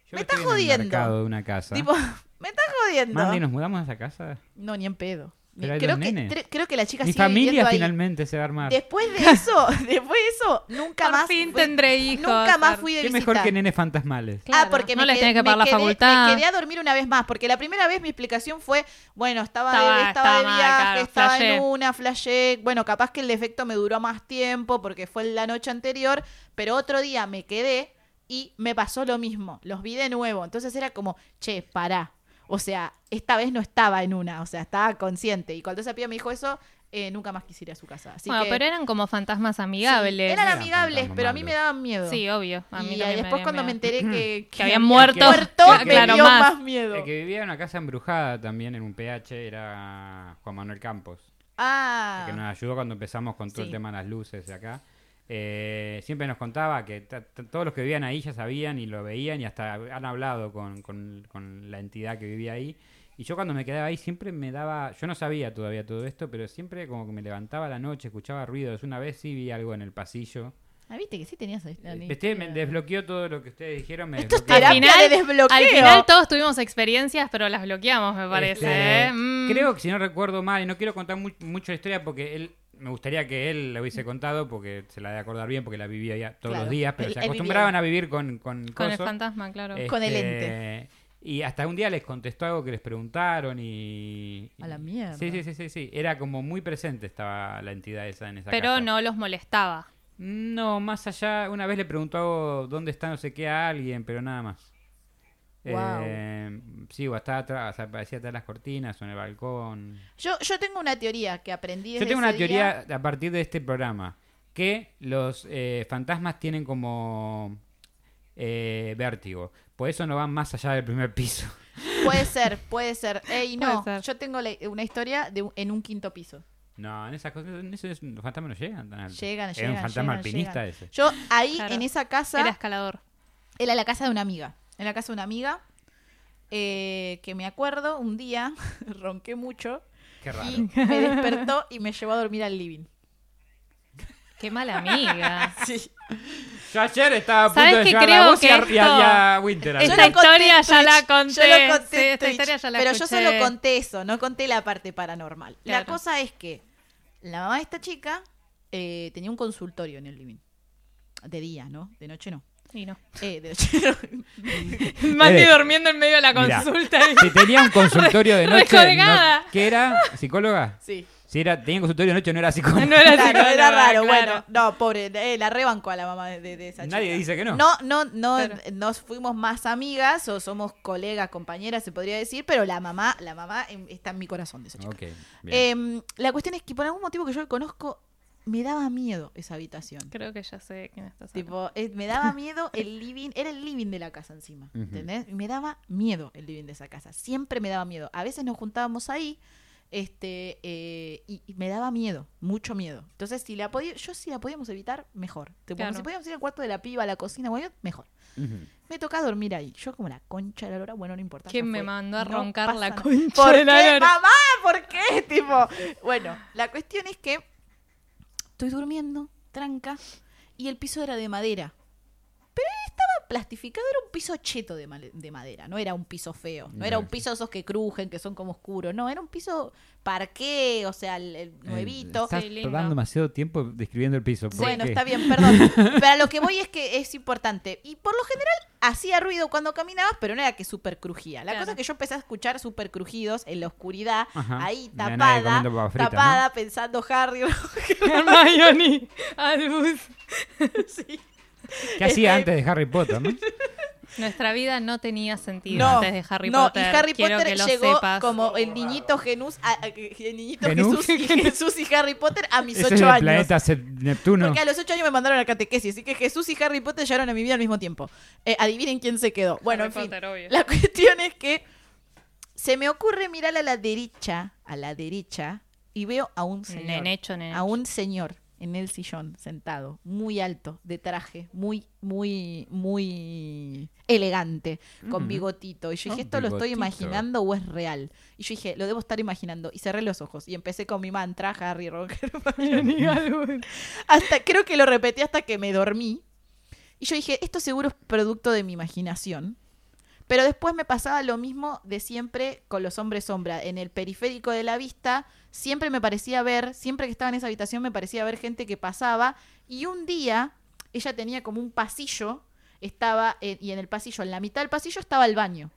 Yo me estoy está en el jodiendo. mercado de una casa. tipo, me está jodiendo. Mandy, ¿nos mudamos a esa casa? No, ni en pedo. Pero creo, que, creo que la chica Mi sigue familia ahí. finalmente se va a armar. Después de eso, después de eso, nunca Por más fin fui- tendré hijos. Nunca más fui de Qué visita. mejor que nenes fantasmales. Claro, ah, porque no me les quedé- que pagar la quedé- facultad. Me quedé a dormir una vez más, porque la primera vez mi explicación fue, bueno, estaba, Estaba- de, estaba de estaba mal, viaje, claro, estaba flashé. en una, flashé. Bueno, capaz que el defecto me duró más tiempo porque fue la noche anterior, pero otro día me quedé y me pasó lo mismo. Los vi de nuevo. Entonces era como, che, pará. O sea, esta vez no estaba en una, o sea, estaba consciente. Y cuando esa piba me dijo eso, eh, nunca más quisiera ir a su casa. Así bueno, que, pero eran como fantasmas sí, amigables. eran Eran amigables, pero a mí me daban miedo. Sí, obvio. A mí y después me cuando me enteré que, Que habían había muerto. me claro, dio más. más, miedo. El que vivía en una casa embrujada también en un PH era Juan Manuel Campos. Ah, que nos ayudó cuando empezamos con todo Sí. el tema de las luces de acá. Eh, siempre nos contaba que todos los que vivían ahí ya sabían y lo veían y hasta han hablado con, con- con la entidad que vivía ahí. Y yo cuando me quedaba ahí siempre me daba, yo no sabía todavía todo esto, pero siempre como que me levantaba a la noche, escuchaba ruidos. Una vez sí vi algo en el pasillo. Ah, viste que sí tenías Eh, Este me desbloqueó todo lo que ustedes dijeron. Me Esto es desbloqueó. terapia final- de desbloqueo. Al final todos tuvimos experiencias, pero las bloqueamos, me parece. Este, ¿eh? Mm. Creo que si no recuerdo mal, y no quiero contar mu- mucho la historia porque él, me gustaría que él la hubiese contado porque se la de acordar bien porque la vivía ya todos Claro, los días, pero él- se acostumbraban a vivir con, con, Con el fantasma, claro. Con el Este, Y hasta un día les contestó algo que les preguntaron y... A la mierda. Sí, sí, sí, sí, sí. Era como muy presente estaba la entidad esa en esa pero casa. no los molestaba. No, más allá, una vez le preguntó dónde está no sé qué a alguien, pero nada más. Guau. Eh, sí, o estaba atrás, o sea, aparecía atrás de las cortinas o en el balcón. Yo, yo tengo una teoría que aprendí desde Yo tengo una ese teoría día. a partir de este programa, que los eh, fantasmas tienen como eh, vértigo, por eso no van más allá del primer piso. Puede ser, puede ser. Ey, no, ser. yo tengo la- una historia de un- en un quinto piso. No, en esas cosas, en eso es- los fantasmas no llegan tan alto. Llegan, Era llegan, un fantasma llegan, alpinista llegan. ese. Yo ahí, Claro. en esa casa, Era escalador. era la casa de una amiga. En la casa de una amiga, eh, que me acuerdo, un día ronqué mucho Qué raro. y me despertó y me llevó a dormir al living. Qué mala amiga. Sí. Yo ayer estaba a punto ¿Sabes de qué? llevar Creo a vos y a, que y a- y a Winter. Esta Yo lo conté historia en ya la conté. Yo lo conté Sí, en esta Twitch, historia ya la pero yo solo conté eso, no conté la parte paranormal. La Claro. cosa es que la mamá de esta chica eh, tenía un consultorio en el living. De día, ¿no? De noche no. Y no. Eh, de- Mandy Eh, durmiendo en medio de la consulta. Si tenía un consultorio de noche, no- ¿qué era? ¿Psicóloga? sí. Si era, tenía un consultorio de noche, no era psicóloga. No era Claro, psicóloga, era raro. claro. Bueno, no, pobre, eh, la rebanco a la mamá de, de- esa Nadie chica. dice que no. No, no, no, Claro. nos fuimos más amigas o somos colegas, compañeras, se podría decir, pero la mamá, la mamá em, está en mi corazón de esa chica. Bien. Em, la cuestión es que por algún motivo que yo conozco, me daba miedo esa habitación. Creo que ya sé quién estás hablando. Tipo, eh, me daba miedo el living, era el living de la casa encima, Ujú. ¿entendés? Me daba miedo el living de esa casa, siempre me daba miedo. A veces nos juntábamos ahí, este, eh, y, y me daba miedo, mucho miedo. Entonces, si la podía, yo si la podíamos evitar, mejor. Tipo, Claro. Si podíamos ir al cuarto de la piba, a la cocina, bueno, mejor. Me toca dormir ahí. Yo como la concha de la lora, bueno, no importa. ¿Quién me mandó a No roncar la concha ¿Por de la qué, mamá? ¿Por qué? Tipo, bueno, la cuestión es que estoy durmiendo, tranca, y el piso era de madera. Plastificado, era un piso cheto de, madera, no era un piso feo, no era un piso esos que crujen, que son como oscuros, no, era un piso parqué, o sea, el, el nuevito. Eh, Estás Sí, demasiado tiempo describiendo el piso. ¿por Bueno, qué? está bien, perdón. Pero a lo que voy es que es importante. Y por lo general hacía ruido cuando caminabas, pero no era que súper crujía. La Claro. cosa es que yo empecé a escuchar súper crujidos en la oscuridad, Ajá. ahí tapada, fritas, tapada, pensando Harry. Hermione, Albus. sí. ¿Qué hacía Este- antes de Harry Potter, no? Nuestra vida no tenía sentido No, antes de Harry no, Potter. y Harry Quiero Potter que lo llegó sepas. como el niñito Genus, a- a- el niñito. Jesús y, Jesús y Harry Potter a mis ocho el años. planeta Se- Neptuno. Porque a los ocho años me mandaron a la catequesis, así que Jesús y Harry Potter llegaron a mi vida al mismo tiempo. Eh, adivinen quién se quedó. Bueno, Harry en fin. Potter, obvio. La cuestión es que se me ocurre mirar a la derecha, a la derecha, y veo a un señor. Nenecho, nenecho. A un señor en el sillón, sentado, muy alto, de traje, muy, muy, muy elegante, con Ujú. bigotito. Y yo dije, Oh, ¿esto lo estoy imaginando o es real? Y yo dije, lo debo estar imaginando. Y cerré los ojos y empecé con mi mantra, Harry, Albus. Hasta, creo que lo repetí hasta que me dormí. Y yo dije, esto seguro es producto de mi imaginación. Pero después me pasaba lo mismo de siempre con los hombres sombra. En el periférico de la vista, siempre me parecía ver, siempre que estaba en esa habitación, me parecía ver gente que pasaba. Y un día, ella tenía como un pasillo, estaba, y en el pasillo, en la mitad del pasillo estaba el baño.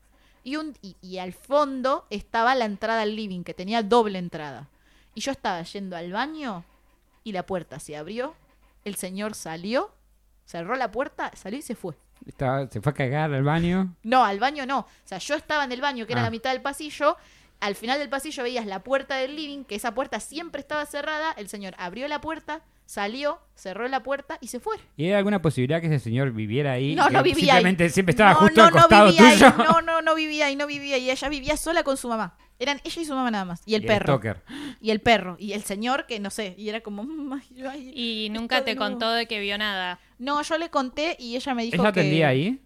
Y, un, y, y al fondo estaba la entrada al living, que tenía doble entrada. Y yo estaba yendo al baño y la puerta se abrió, el señor salió, cerró la puerta, salió y se fue. Estaba- se fue a cagar al baño. No, al baño no. O sea, yo estaba en el baño, que era Ah. la mitad del pasillo. Al final del pasillo veías la puerta del living, que esa puerta siempre estaba cerrada. El señor abrió la puerta, salió, cerró la puerta y se fue. ¿Y hay alguna posibilidad que ese señor viviera ahí? No, Que no vivía Simplemente ahí. siempre estaba no, justo no, al costado no vivía tuyo. Ahí. No, no, no vivía ahí, no vivía ahí. Ella vivía sola con su mamá. Eran ella y su mamá nada más. Y el Y perro. Y el perro. Y el señor, que no sé. Y era como. "Mm, ay, Y nunca te nuevo". contó de que vio nada. No, yo le conté y ella me dijo ¿Ella que. atendía ahí?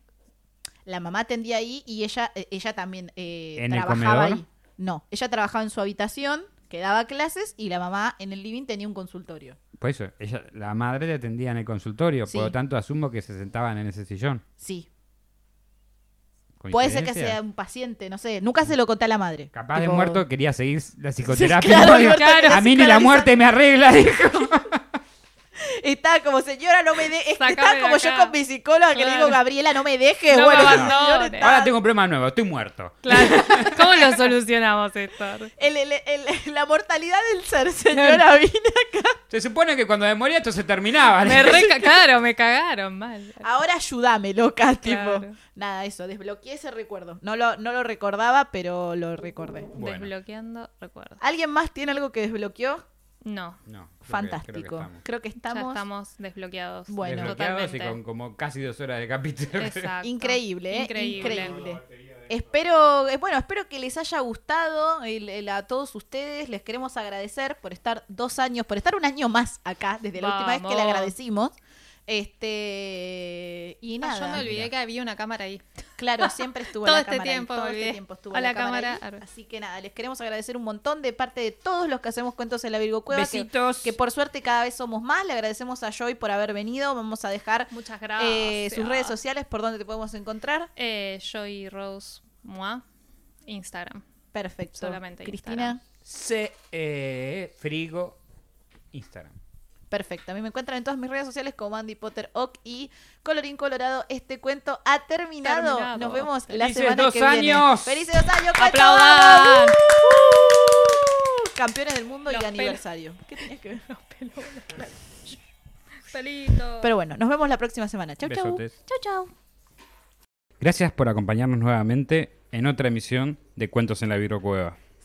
La mamá atendía ahí y ella, eh, ella también eh, ¿En el trabajaba comedor? ahí. No, ella trabajaba en su habitación, que daba clases y la mamá en el living tenía un consultorio. Por eso, ella, la madre le atendía en el consultorio, Sí. por lo tanto asumo que se sentaban en ese sillón. Sí. Puede ser que sea un paciente, no sé. Nunca se lo conté a la madre. Capaz de muerto quería seguir la psicoterapia. claro, ¿no? Digo, Alberto quería a mí ni la muerte me arregla, dijo. Estaba como, señora, no me deje. Sácame Estaba como yo con mi psicóloga que le digo. Gabriela, no me deje. No me bueno, estaba- Ahora tengo un problema nuevo, estoy muerto. Claro. ¿Cómo lo solucionamos esto? el- el- el- la mortalidad del ser, señora, vine acá. Se supone que cuando me moría esto se terminaba. Me re claro, me cagaron mal. Ahora ayúdame, loca, tipo. Nada, eso, desbloqueé ese recuerdo. No lo, no lo recordaba, pero lo recordé. Bueno. Desbloqueando recuerdos. ¿Alguien más tiene algo que desbloqueó? No, No, creo que- Fantástico. creo que estamos. Creo que ya estamos. desbloqueados. Bueno. Desbloqueados y totalmente. con como casi dos horas de capítulo. Exacto. Increíble, ¿eh? Increíble. Increíble. Espero, eh, bueno, espero que les haya gustado el- el- a todos ustedes. Les queremos agradecer por estar dos años, por estar un año más acá, desde la última vez que le agradecimos. Este y Ah, nada. yo me olvidé que había una cámara ahí. Claro, siempre estuvo Todo la este cámara ahí, tiempo todo este tiempo estuvo Hola, la cámara, ahí. cámara. Así que nada, les queremos agradecer un montón de parte de todos los que hacemos cuentos en la Virgo Cueva. que- Besitos. Que, por suerte cada vez somos más. Le agradecemos a Joy por haber venido. Vamos a dejar Muchas gracias. eh, sus redes sociales por donde te podemos encontrar. Eh, Joy Rose Moi, Instagram. Perfecto. Solamente Cristina. Instagram. C, eh, Frigo, Instagram. Perfecto. A mí me encuentran en todas mis redes sociales como Andy Potter Ock y Colorín Colorado. Este cuento ha terminado. Terminado. Nos vemos la ¡Felices semana dos que viene. años! ¡Felices dos años! cuento! ¡Aplaudan! ¡Uh! Campeones del mundo Los y pelos. aniversario. ¿Qué tenías que ver? Pelito. Pero bueno, nos vemos la próxima semana. Chau, chau. Chau, chau. Gracias por acompañarnos nuevamente en otra emisión de Cuentos en la Virocueva.